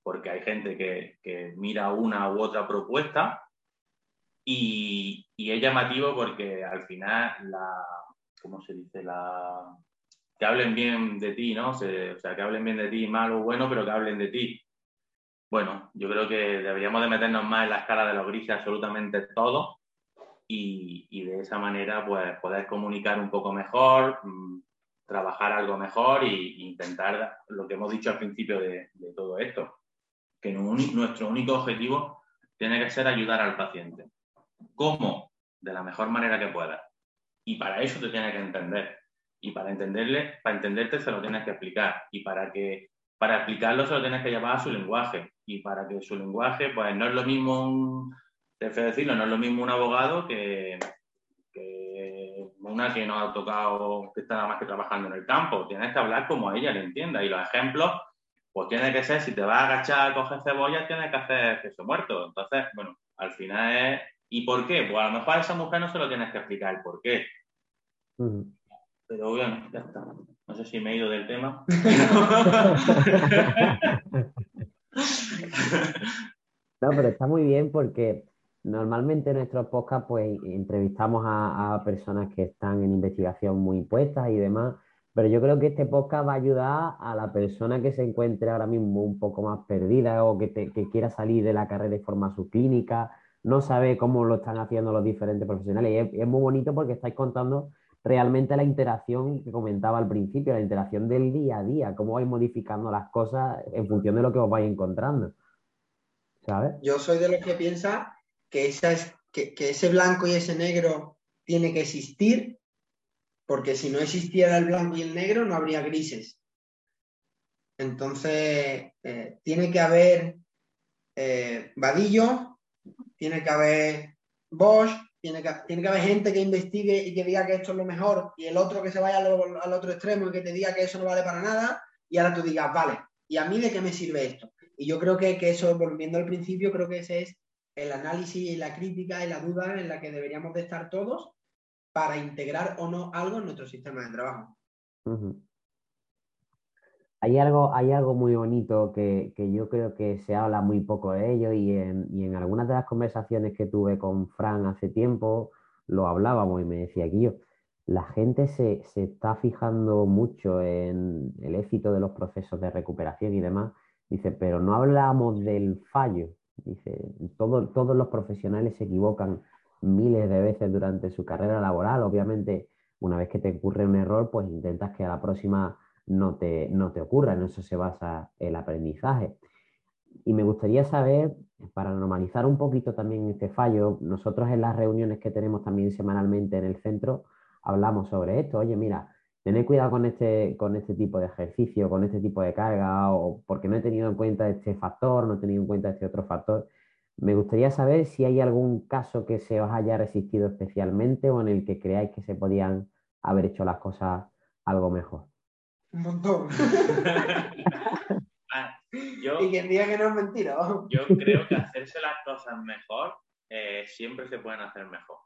porque hay gente que, mira una u otra propuesta y, y, es llamativo porque al final la, ¿cómo se dice? La, que hablen bien de ti, ¿no? o sea, que hablen bien de ti, malo o bueno, pero que hablen de ti. Bueno, yo creo que deberíamos de meternos más en la escala de los grises absolutamente todo y, de esa manera pues poder comunicar un poco mejor, mm, trabajar algo mejor e intentar lo que hemos dicho al principio de, todo esto, que nuestro único objetivo tiene que ser ayudar al paciente. ¿Cómo? De la mejor manera que pueda. Y para eso te tiene que entender y para entenderle, para entenderte se lo tienes que explicar y para que para explicarlo se lo tienes que llevar a su lenguaje y para que su lenguaje pues no es lo mismo un, decirlo, no es lo mismo un abogado que, una que no ha tocado, que está nada más que trabajando en el campo. Tienes que hablar como ella le entienda y los ejemplos pues tiene que ser, si te vas a agachar a coger cebolla, tienes que hacer queso muerto. Entonces, bueno, al final es, ¿y por qué? Pues a lo mejor a esa mujer no se lo tienes que explicar el por qué. Pero bueno, ya está. No sé si me he ido del tema. [LAUGHS] [LAUGHS] no, pero está muy bien porque normalmente en nuestros podcasts pues entrevistamos a, personas que están en investigación muy puestas y demás, pero yo creo que este podcast va a ayudar a la persona que se encuentre ahora mismo un poco más perdida o que, quiera salir de la carrera de forma subclínica, no sabe cómo lo están haciendo los diferentes profesionales. Y es muy bonito porque estáis contando realmente la interacción que comentaba al principio, la interacción del día a día, cómo vais modificando las cosas en función de lo que os vais encontrando. ¿Sabes? Yo soy de los que piensa que, ese blanco y ese negro tiene que existir, porque si no existiera el blanco y el negro no habría grises. Entonces, eh, tiene que haber eh, vadillo, tiene que haber Bosch, tiene que, tiene que haber gente que investigue y que diga que esto es lo mejor y el otro que se vaya al, otro extremo y que te diga que eso no vale para nada y ahora tú digas, vale, ¿y a mí de qué me sirve esto? Y yo creo que, que eso, volviendo al principio, creo que ese es el análisis y la crítica y la duda en la que deberíamos de estar todos para integrar o no algo en nuestro sistema de trabajo. Hay algo, hay algo muy bonito que, yo creo que se habla muy poco de ello y en, algunas de las conversaciones que tuve con Fran hace tiempo lo hablábamos y me decía aquí yo, la gente se, está fijando mucho en el éxito de los procesos de recuperación y demás, dice, pero no hablamos del fallo, dice, todos los profesionales se equivocan miles de veces durante su carrera laboral, obviamente una vez que te ocurre un error, pues intentas que a la próxima no te, no te ocurra, en eso se basa el aprendizaje. Y me gustaría saber, para normalizar un poquito también este fallo, nosotros en las reuniones que tenemos también semanalmente en el centro, hablamos sobre esto. Oye, mira, tened cuidado con este, con este tipo de ejercicio, con este tipo de carga, o porque no he tenido en cuenta este factor, no he tenido en cuenta este otro factor. Me gustaría saber si hay algún caso que se os haya resistido especialmente o en el que creáis que se podían haber hecho las cosas algo mejor. Un montón. [LAUGHS] Ah, y quien diga que no es mentira. Yo creo que hacerse las cosas mejor eh, siempre se pueden hacer mejor.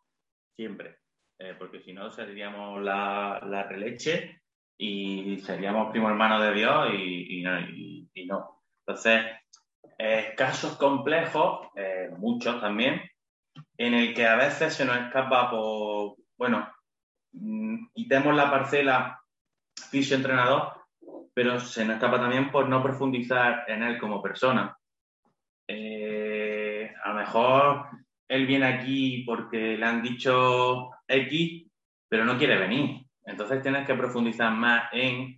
Siempre. Eh, porque si no seríamos la, la, releche y seríamos primo hermano de Dios y, no. Entonces, eh, casos complejos, muchos también, en el que a veces se nos escapa por, bueno, mm, quitemos la parcela fisio-entrenador, pero se nos escapa también por no profundizar en él como persona. Eh, a lo mejor él viene aquí porque le han dicho X, pero no quiere venir. Entonces tienes que profundizar más en...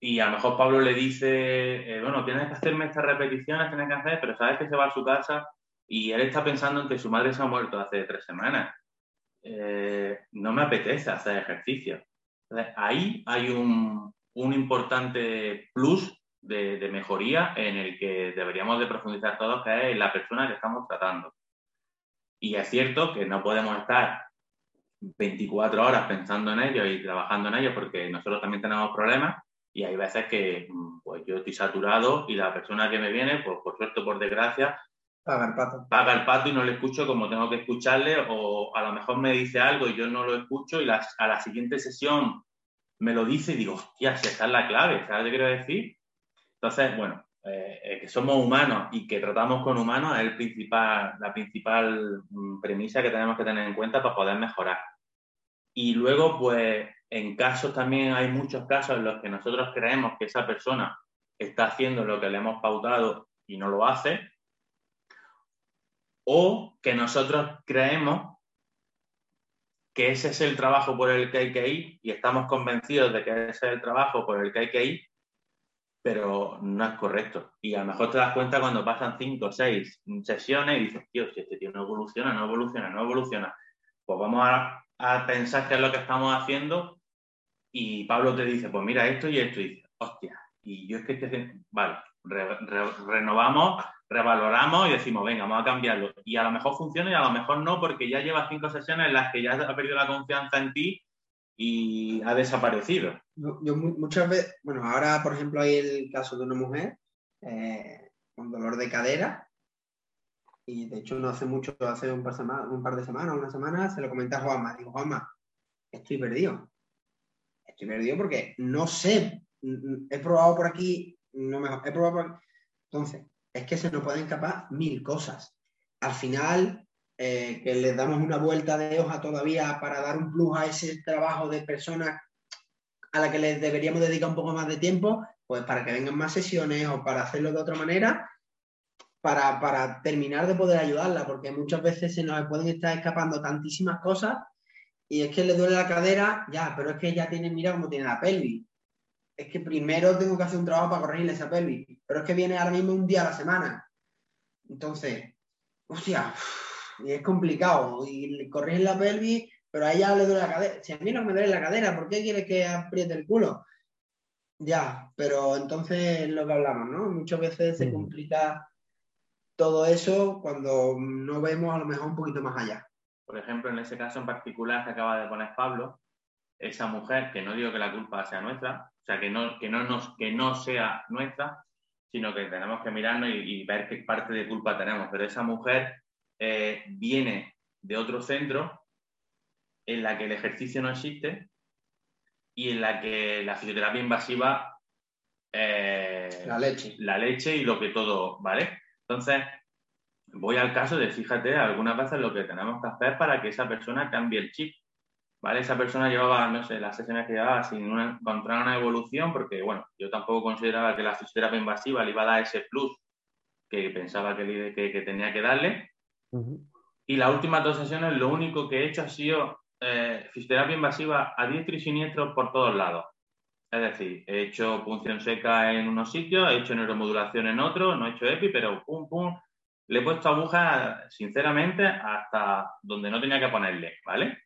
Y a lo mejor Pablo le dice, eh, bueno, tienes que hacerme estas repeticiones, tienes que hacer, pero sabes que se va a su casa y él está pensando en que su madre se ha muerto hace tres semanas. Eh, no me apetece hacer ejercicio. ahí hay un, importante plus de, mejoría en el que deberíamos de profundizar todos, que es la persona que estamos tratando. Y es cierto que no podemos estar 24 horas pensando en ello y trabajando en ello porque nosotros también tenemos problemas y hay veces que pues, yo estoy saturado y la persona que me viene, pues por suerte o por desgracia, paga el pato. Paga el pato y no le escucho como tengo que escucharle o a lo mejor me dice algo y yo no lo escucho y a la siguiente sesión me lo dice y digo, hostia, si esta es la clave, ¿sabes qué quiero decir? Entonces, bueno, eh, eh, que somos humanos y que tratamos con humanos es la principal mm, premisa que tenemos que tener en cuenta para poder mejorar. Y luego, pues, en casos también hay muchos casos en los que nosotros creemos que esa persona está haciendo lo que le hemos pautado y no lo hace, o que nosotros creemos que ese es el trabajo por el que hay que ir y estamos convencidos de que ese es el trabajo por el que hay que ir, pero no es correcto. Y a lo mejor te das cuenta cuando pasan cinco o seis sesiones y dices, tío, si este tío no evoluciona, no evoluciona, no evoluciona, pues vamos a, pensar qué es lo que estamos haciendo y Pablo te dice, pues mira esto y esto, y dices, hostia, y yo es que, este, vale, renovamos revaloramos y decimos, venga, vamos a cambiarlo. Y a lo mejor funciona y a lo mejor no, porque ya lleva cinco sesiones en las que ya ha perdido la confianza en ti y ha desaparecido. Yo, muchas veces, bueno, ahora por ejemplo hay el caso de una mujer eh, con dolor de cadera y de hecho no hace mucho, hace un par, un par de semanas, una semana, se lo comenté a Juanma. Digo, Juanma, estoy perdido. Estoy perdido porque no sé, he probado por aquí, no me, he probado. Entonces, es que se nos pueden escapar mil cosas. Al final, eh, que les damos una vuelta de hoja todavía para dar un plus a ese trabajo de personas a la que les deberíamos dedicar un poco más de tiempo, pues para que vengan más sesiones o para hacerlo de otra manera, para, para terminar de poder ayudarla, porque muchas veces se nos pueden estar escapando tantísimas cosas y es que le duele la cadera, ya, pero es que ya tiene, mira cómo tiene la pelvis es que primero tengo que hacer un trabajo para corregirle esa pelvis, pero es que viene ahora mismo un día a la semana. Entonces, hostia, y es complicado. Y corrige la pelvis, pero a ella le duele la cadera. Si a mí no me duele la cadera, ¿por qué quiere que apriete el culo? Ya, pero entonces es lo que hablamos, ¿no? Muchas veces se complica todo eso cuando no vemos a lo mejor un poquito más allá. Por ejemplo, en ese caso en particular que acaba de poner Pablo, esa mujer, que no digo que la culpa sea nuestra, o sea, que no, que no, nos, que no sea nuestra, sino que tenemos que mirarnos y, ver qué parte de culpa tenemos. Pero esa mujer eh, viene de otro centro en la que el ejercicio no existe y en la que la fisioterapia invasiva eh, la leche la leche y lo que todo vale entonces voy al caso de fíjate algunas veces lo que tenemos que hacer para que esa persona cambie el chip ¿vale? Esa persona llevaba, no sé, las sesiones que llevaba sin encontrar una evolución, porque, bueno, yo tampoco consideraba que la fisioterapia invasiva le iba a dar ese plus que pensaba que, que, tenía que darle. Y las últimas dos sesiones, lo único que he hecho ha sido eh, fisioterapia invasiva a diestro y siniestro por todos lados. Es decir, he hecho punción seca en unos sitios, he hecho neuromodulación en otros, no he hecho EPI, pero pum, pum, le he puesto agujas, sinceramente, hasta donde no tenía que ponerle, ¿vale?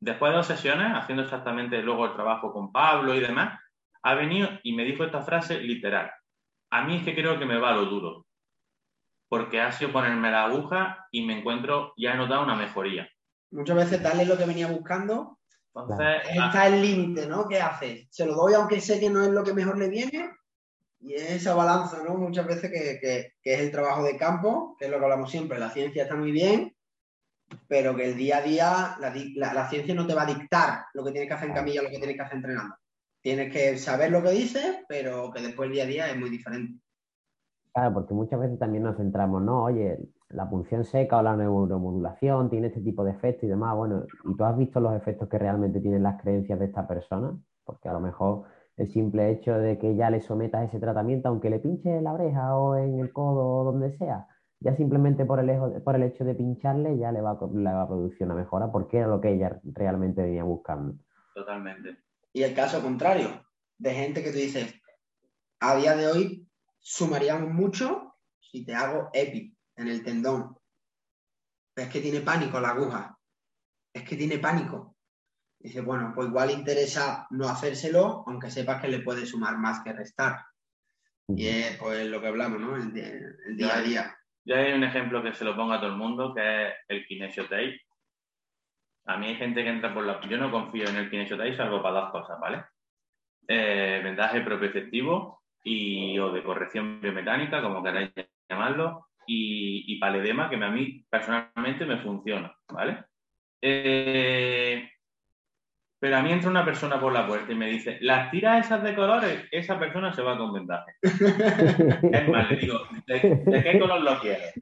Después de dos sesiones, haciendo exactamente luego el trabajo con Pablo y demás, ha venido y me dijo esta frase literal. A mí es que creo que me va lo duro, porque ha sido ponerme la aguja y me encuentro, ya he notado una mejoría. Muchas veces darle lo que venía buscando. Entonces, está el límite, ¿no? ¿Qué haces? ¿Se lo doy aunque sé que no es lo que mejor le viene? Y es esa balanza, ¿no? Muchas veces que, que es el trabajo de campo, que es lo que hablamos siempre. La ciencia está muy bien, pero que el día a día la, ciencia no te va a dictar lo que tienes que hacer en camilla, lo que tienes que hacer entrenando. Tienes que saber lo que dices, pero que después el día a día es muy diferente. Claro, porque muchas veces también nos centramos, ¿no? Oye, la punción seca o la neuromodulación tiene este tipo de efectos y demás. Bueno, ¿y tú has visto los efectos que realmente tienen las creencias de esta persona? Porque a lo mejor el simple hecho de que ya le sometas ese tratamiento, aunque le pinche en la oreja o en el codo o donde sea, ya simplemente por el, por el hecho de pincharle ya le va, le va a producir una mejora porque era lo que ella realmente venía buscando. Totalmente. Y el caso contrario, de gente que tú dices, a día de hoy sumaríamos mucho si te hago EPI en el tendón. Es que tiene pánico la aguja. Es que tiene pánico. Dice, bueno, pues igual interesa no hacérselo, aunque sepas que le puede sumar más que restar. Y es pues lo que hablamos, ¿no? El, día a día. Ya hay un ejemplo que se lo ponga a todo el mundo, que es el kinesio tape. A mí hay gente que entra por la... Yo no confío en el kinesio tape salvo para dos cosas, ¿vale? Eh, vendaje propioceptivo y, o de corrección biomecánica, como queráis llamarlo, y, y paledema, que a mí personalmente me funciona, ¿vale? Eh, pero a mí entra una persona por la puerta y me dice, las tiras esas de colores, esa persona se va con vendaje. [LAUGHS] es más, le digo, ¿de, qué color lo quieres?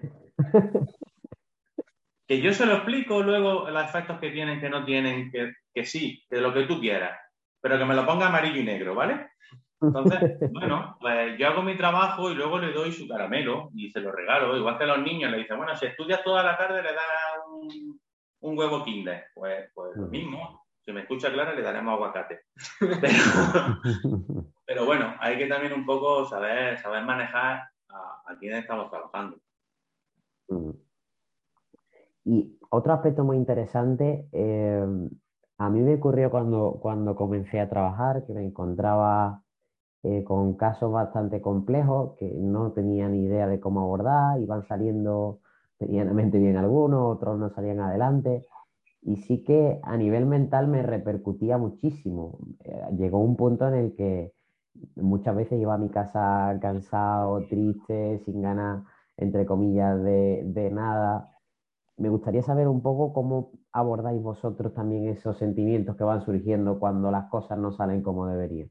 que yo se lo explico luego los efectos que tienen, que no tienen, que, que sí, que lo que tú quieras, pero que me lo ponga amarillo y negro, ¿vale? Entonces, [LAUGHS] bueno, pues yo hago mi trabajo y luego le doy su caramelo y se lo regalo. Igual que a los niños le dicen, bueno, si estudias toda la tarde le das un, un huevo kinder. Pues, pues lo mismo si me escucha Clara, le daremos aguacate. [LAUGHS] Pero, bueno, hay que también un poco saber, saber manejar a, a quién estamos trabajando. Y otro aspecto muy interesante, eh, a mí me ocurrió cuando, cuando comencé a trabajar, que me encontraba eh, con casos bastante complejos, que no tenía ni idea de cómo abordar, iban saliendo medianamente bien algunos, otros no salían adelante y sí que a nivel mental me repercutía muchísimo. Eh, llegó un punto en el que muchas veces iba a mi casa cansado, triste, sin ganas, entre comillas, de, de nada. Me gustaría saber un poco cómo abordáis vosotros también esos sentimientos que van surgiendo cuando las cosas no salen como deberían.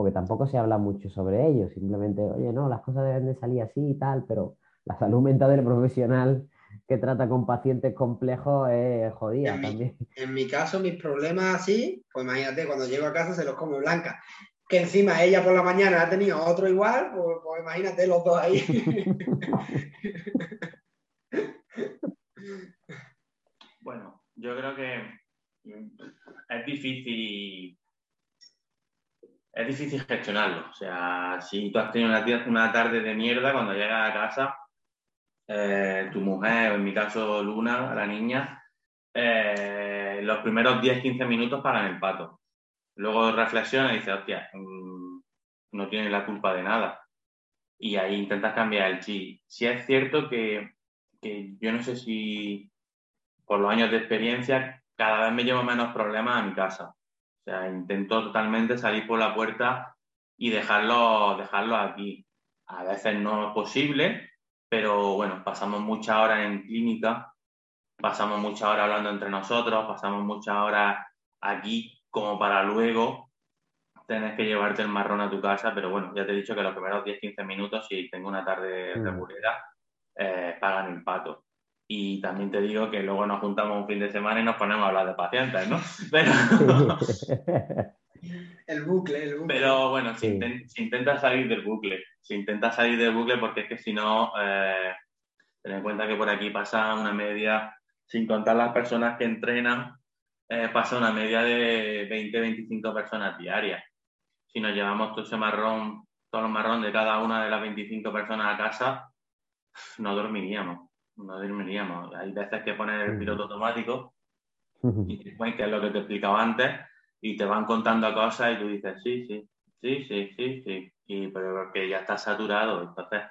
Porque tampoco se habla mucho sobre ello, simplemente, oye, no, las cosas deben de salir así y tal, pero la salud mental del profesional que trata con pacientes complejos es jodida en también. Mi, en mi caso, mis problemas así, pues imagínate, cuando llego a casa se los come blanca. Que encima ella por la mañana ha tenido otro igual, pues, pues imagínate los dos ahí. [LAUGHS] bueno, yo creo que es difícil es difícil gestionarlo. O sea, si tú has tenido una, una tarde de mierda cuando llegas a casa, eh, tu mujer, o en mi caso Luna, la niña, eh, los primeros 10-15 minutos pagan el pato. Luego reflexiona y dice, hostia, mm, no tiene la culpa de nada. Y ahí intentas cambiar el chi. Si es cierto que, que yo no sé si por los años de experiencia cada vez me llevo menos problemas a mi casa. Sea, intento totalmente salir por la puerta y dejarlo, dejarlo aquí. A veces no es posible, pero bueno, pasamos muchas horas en clínica, pasamos muchas horas hablando entre nosotros, pasamos muchas horas aquí como para luego tener que llevarte el marrón a tu casa, pero bueno, ya te he dicho que los primeros 10-15 minutos, si tengo una tarde mm. regulera, eh, pagan el pato. Y también te digo que luego nos juntamos un fin de semana y nos ponemos a hablar de pacientes, ¿no? [LAUGHS] Pero... El bucle, el bucle. Pero bueno, se, intenta salir del bucle. Se intenta salir del bucle porque es que si no, eh, ten en cuenta que por aquí pasa una media, sin contar las personas que entrenan, eh, pasa una media de 20-25 personas diarias. Si nos llevamos todo ese marrón, todo el marrón de cada una de las 25 personas a casa, no dormiríamos. No dormiríamos. Hay veces que poner el piloto automático, y que es lo que te explicaba antes, y te van contando cosas y tú dices, sí, sí, sí, sí, sí, sí, y, pero que ya está saturado. Entonces,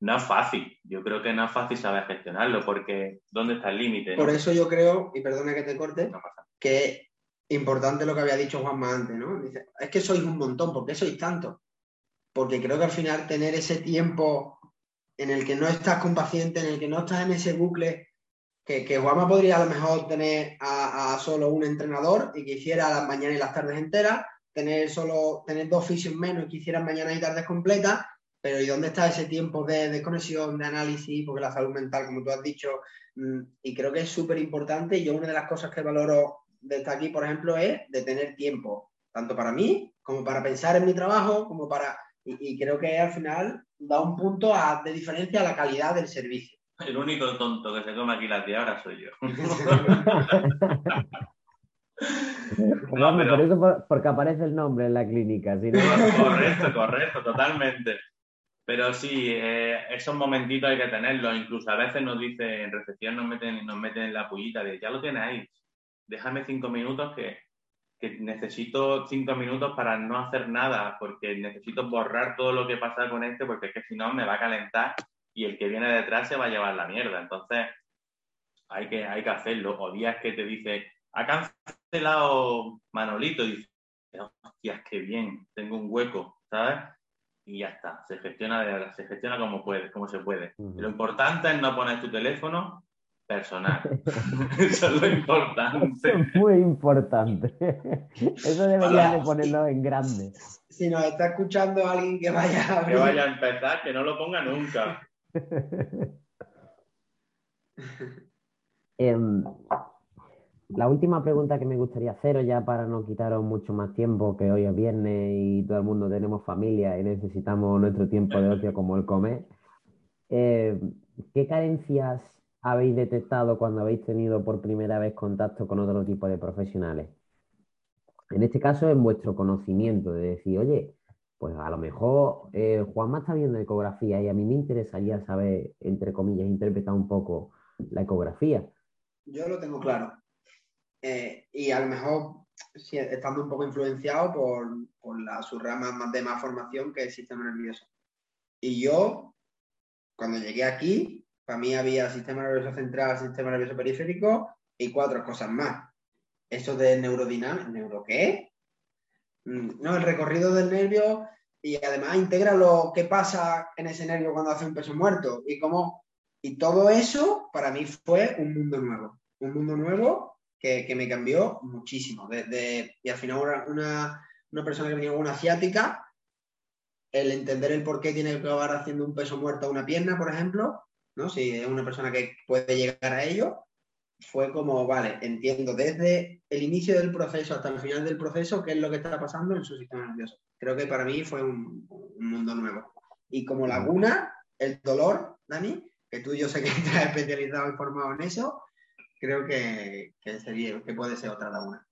no es fácil. Yo creo que no es fácil saber gestionarlo porque ¿dónde está el límite? Por eso yo creo, y perdona que te corte, que es importante lo que había dicho Juanma antes, ¿no? Dice, es que sois un montón, ¿por qué sois tanto? Porque creo que al final tener ese tiempo en el que no estás con paciente, en el que no estás en ese bucle que, que podría a lo mejor tener a, solo un entrenador y que hiciera las mañanas y las tardes enteras, tener solo tener dos fisios menos y que hicieran mañanas y tardes completas, pero ¿y dónde está ese tiempo de desconexión, de análisis? Porque la salud mental, como tú has dicho, mm, y creo que es súper importante, yo una de las cosas que valoro de estar aquí, por ejemplo, es de tener tiempo, tanto para mí, como para pensar en mi trabajo, como para... Y, creo que al final da un punto de diferencia a la calidad del servicio. El único tonto que se come aquí las 10 ahora soy yo. [LAUGHS] no, Por eso porque aparece el nombre en la clínica. correcto, correcto, totalmente. Pero sí, eh, esos momentitos hay que tenerlos. Incluso a veces nos dicen, en recepción nos meten, nos meten en la pullita de ya lo tenéis, déjame cinco minutos que que necesito cinco minutos para no hacer nada, porque necesito borrar todo lo que pasa con este, porque es que si no me va a calentar y el que viene detrás se va a llevar la mierda. Entonces, hay que, hay que hacerlo. O días que te dice, ha cancelado Manolito, y dices, hostias, qué bien, tengo un hueco, ¿sabes? Y ya está, se gestiona, se gestiona como, puede, como se puede. Lo importante es no poner tu teléfono personal. [LAUGHS] Eso es lo importante. Eso es [LAUGHS] muy importante. Eso debería de ponerlo en grande. Si nos está escuchando alguien que vaya a... Que vaya a empezar, que no lo ponga nunca. [LAUGHS] Em, la última pregunta que me gustaría haceros ya para no quitaros mucho más tiempo, que hoy es viernes y todo el mundo tenemos familia y necesitamos nuestro tiempo de ocio como el comer. Eh, ¿Qué carencias habéis detectado cuando habéis tenido por primera vez contacto con otro tipo de profesionales? En este caso, en vuestro conocimiento, de decir, oye, pues a lo mejor eh, Juanma está viendo ecografía y a mí me interesaría saber, entre comillas, interpretar un poco la ecografía. Yo lo tengo claro. Eh, y a lo mejor estando un poco influenciado por, por la, su rama de más formación que es el sistema nervioso. Y yo, cuando llegué aquí, para mí había sistema nervioso central, sistema nervioso periférico y cuatro cosas más. Eso de neurodinámica, ¿neuro qué? Mm, no, el recorrido del nervio y además integra lo que pasa en ese nervio cuando hace un peso muerto y cómo y todo eso para mí fue un mundo nuevo, un mundo nuevo que, me cambió muchísimo. y al final una, una persona que venía con una asiática, el entender el por qué tiene que acabar haciendo un peso muerto a una pierna, por ejemplo, si es una persona que puede llegar a ello, fue como, vale, entiendo desde el inicio del proceso hasta el final del proceso qué es lo que está pasando en su sistema nervioso. Creo que para mí fue un, mundo nuevo. Y como laguna, el dolor, Dani, que tú yo sé que [LAUGHS] estás especializado y formado en eso, creo que, sería, que puede ser otra laguna.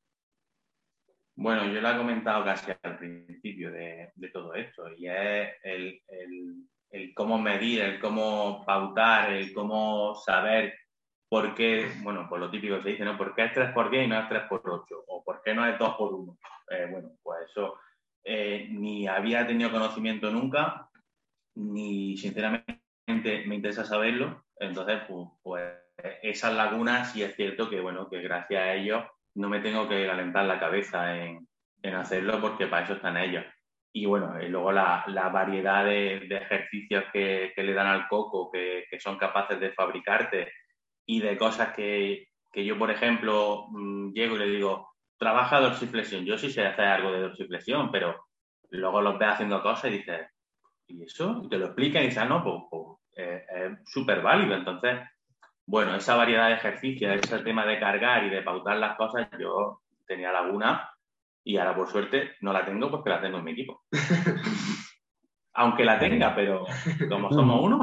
Bueno, yo lo he comentado casi al principio de, todo esto, y es el, el cómo medir, el cómo pautar, el cómo saber por qué, bueno, por lo típico se dice, ¿no? ¿Por qué es 3 por 10 y no es 3 por 8? ¿O por qué no es 2 por 1? Eh, bueno, pues eso eh, ni había tenido conocimiento nunca, ni sinceramente me interesa saberlo. Entonces, pues, pues esas lagunas sí es cierto que, bueno, que gracias a ellos no me tengo que calentar la cabeza en, en hacerlo porque para eso están ellos y bueno, y luego la, la variedad de, ejercicios que, que, le dan al coco, que, que, son capaces de fabricarte y de cosas que, que yo, por ejemplo, mm, llego y le digo, trabaja dorsiflexión. Yo sí sé hacer algo de dorsiflexión, pero luego los ves haciendo cosas y dices, ¿y eso? Y te lo explican y dices, ah, no, pues, pues eh, es súper válido. Entonces, bueno, esa variedad de ejercicios, ese tema de cargar y de pautar las cosas, yo tenía laguna y ahora, por suerte, no la tengo porque la tengo en mi equipo. [LAUGHS] Aunque la tenga, pero como somos uno.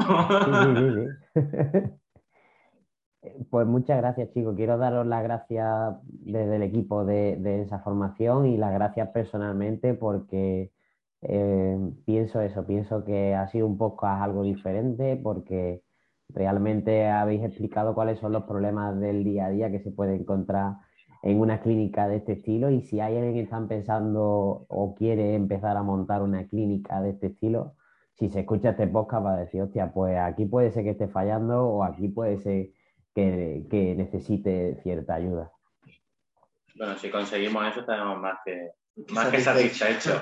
[LAUGHS] Pues muchas gracias, chicos. Quiero daros las gracias desde el equipo de, esa formación y las gracias personalmente porque eh, pienso eso, pienso que ha sido un poco algo diferente porque realmente habéis explicado cuáles son los problemas del día a día que se puede encontrar en una clínica de este estilo y si hay alguien que está pensando o quiere empezar a montar una clínica de este estilo, si se escucha este podcast va a decir, hostia, pues aquí puede ser que esté fallando o aquí puede ser que, necesite cierta ayuda. Bueno, si conseguimos eso estaremos más que, más que satisfechos.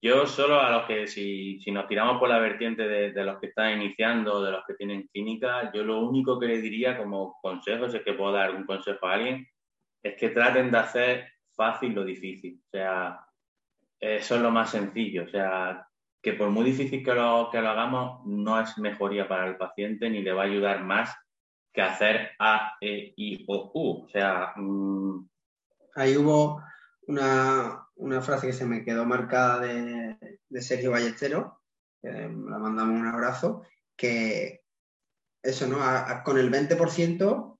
Yo solo a los que, si, si nos tiramos por la vertiente de, de, los que están iniciando, de los que tienen clínica, yo lo único que le diría como consejo, si es que puedo dar un consejo a alguien, es que traten de hacer fácil lo difícil. O sea, eso es lo más sencillo. O sea, que por muy difícil que lo, que lo hagamos, no es mejoría para el paciente ni le va a ayudar más que hacer A, E, I o U. O sea. Mm, Ahí hubo una, frase que se me quedó marcada de, Sergio Ballestero, que la mandamos un abrazo, que eso, ¿no? con el 20%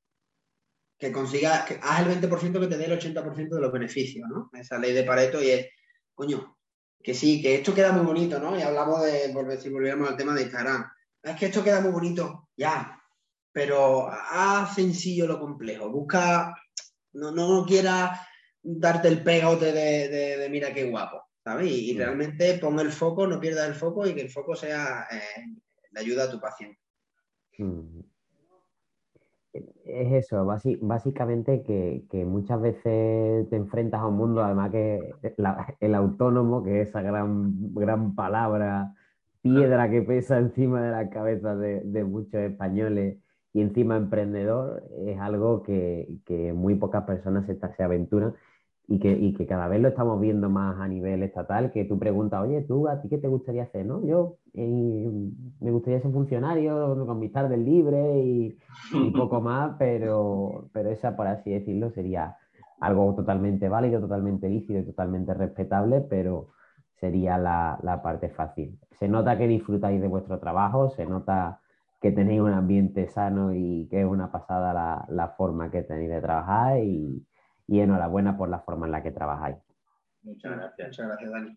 que consiga, que haz el 20% que te dé el 80% de los beneficios, ¿no? Esa ley de Pareto y es, coño, que sí, que esto queda muy bonito, ¿no? Y hablamos de, si volviéramos al tema de Instagram, es que esto queda muy bonito, ya, pero haz sencillo lo complejo, busca, no, no, no quiera darte el pegote de, mira qué guapo, ¿sabes? Y, realmente pon el foco, no pierdas el foco y que el foco sea eh, la ayuda a tu paciente. Mm. Es eso, básicamente que, muchas veces te enfrentas a un mundo, además que el autónomo, que es esa gran, gran palabra, piedra que pesa [LAUGHS] encima de la cabeza de, de muchos españoles y encima emprendedor, es algo que, muy pocas personas se, se aventuran y que, que, cada vez lo estamos viendo más a nivel estatal, que tú preguntas, oye, tú, ¿a ti qué te gustaría hacer? ¿no? Yo eh, me gustaría ser funcionario con mis tardes libres y, y, [LAUGHS] poco más, pero, pero esa, por así decirlo, sería algo totalmente válido, totalmente lícito y totalmente respetable, pero sería la, la parte fácil. Se nota que disfrutáis de vuestro trabajo, se nota que tenéis un ambiente sano y que es una pasada la, la forma que tenéis de trabajar y, y enhorabuena por la forma en la que trabajáis. Muchas gracias. Muchas gracias, Dani.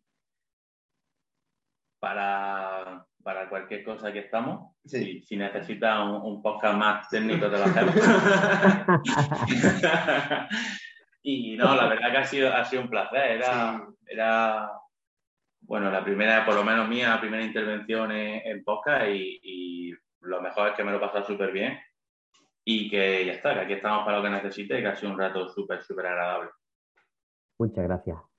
Para, cualquier cosa que estamos, si, si necesitas un, podcast más técnico, te lo hacemos. [LAUGHS] y no, la verdad que ha sido, ha sido un placer. Era, era, bueno, la primera, por lo menos mía, la primera intervención en, podcast y, y, lo mejor es que me lo he pasado súper bien y que ya está, que aquí estamos para lo que necesite que ha sido un rato súper, súper agradable. Muchas gracias.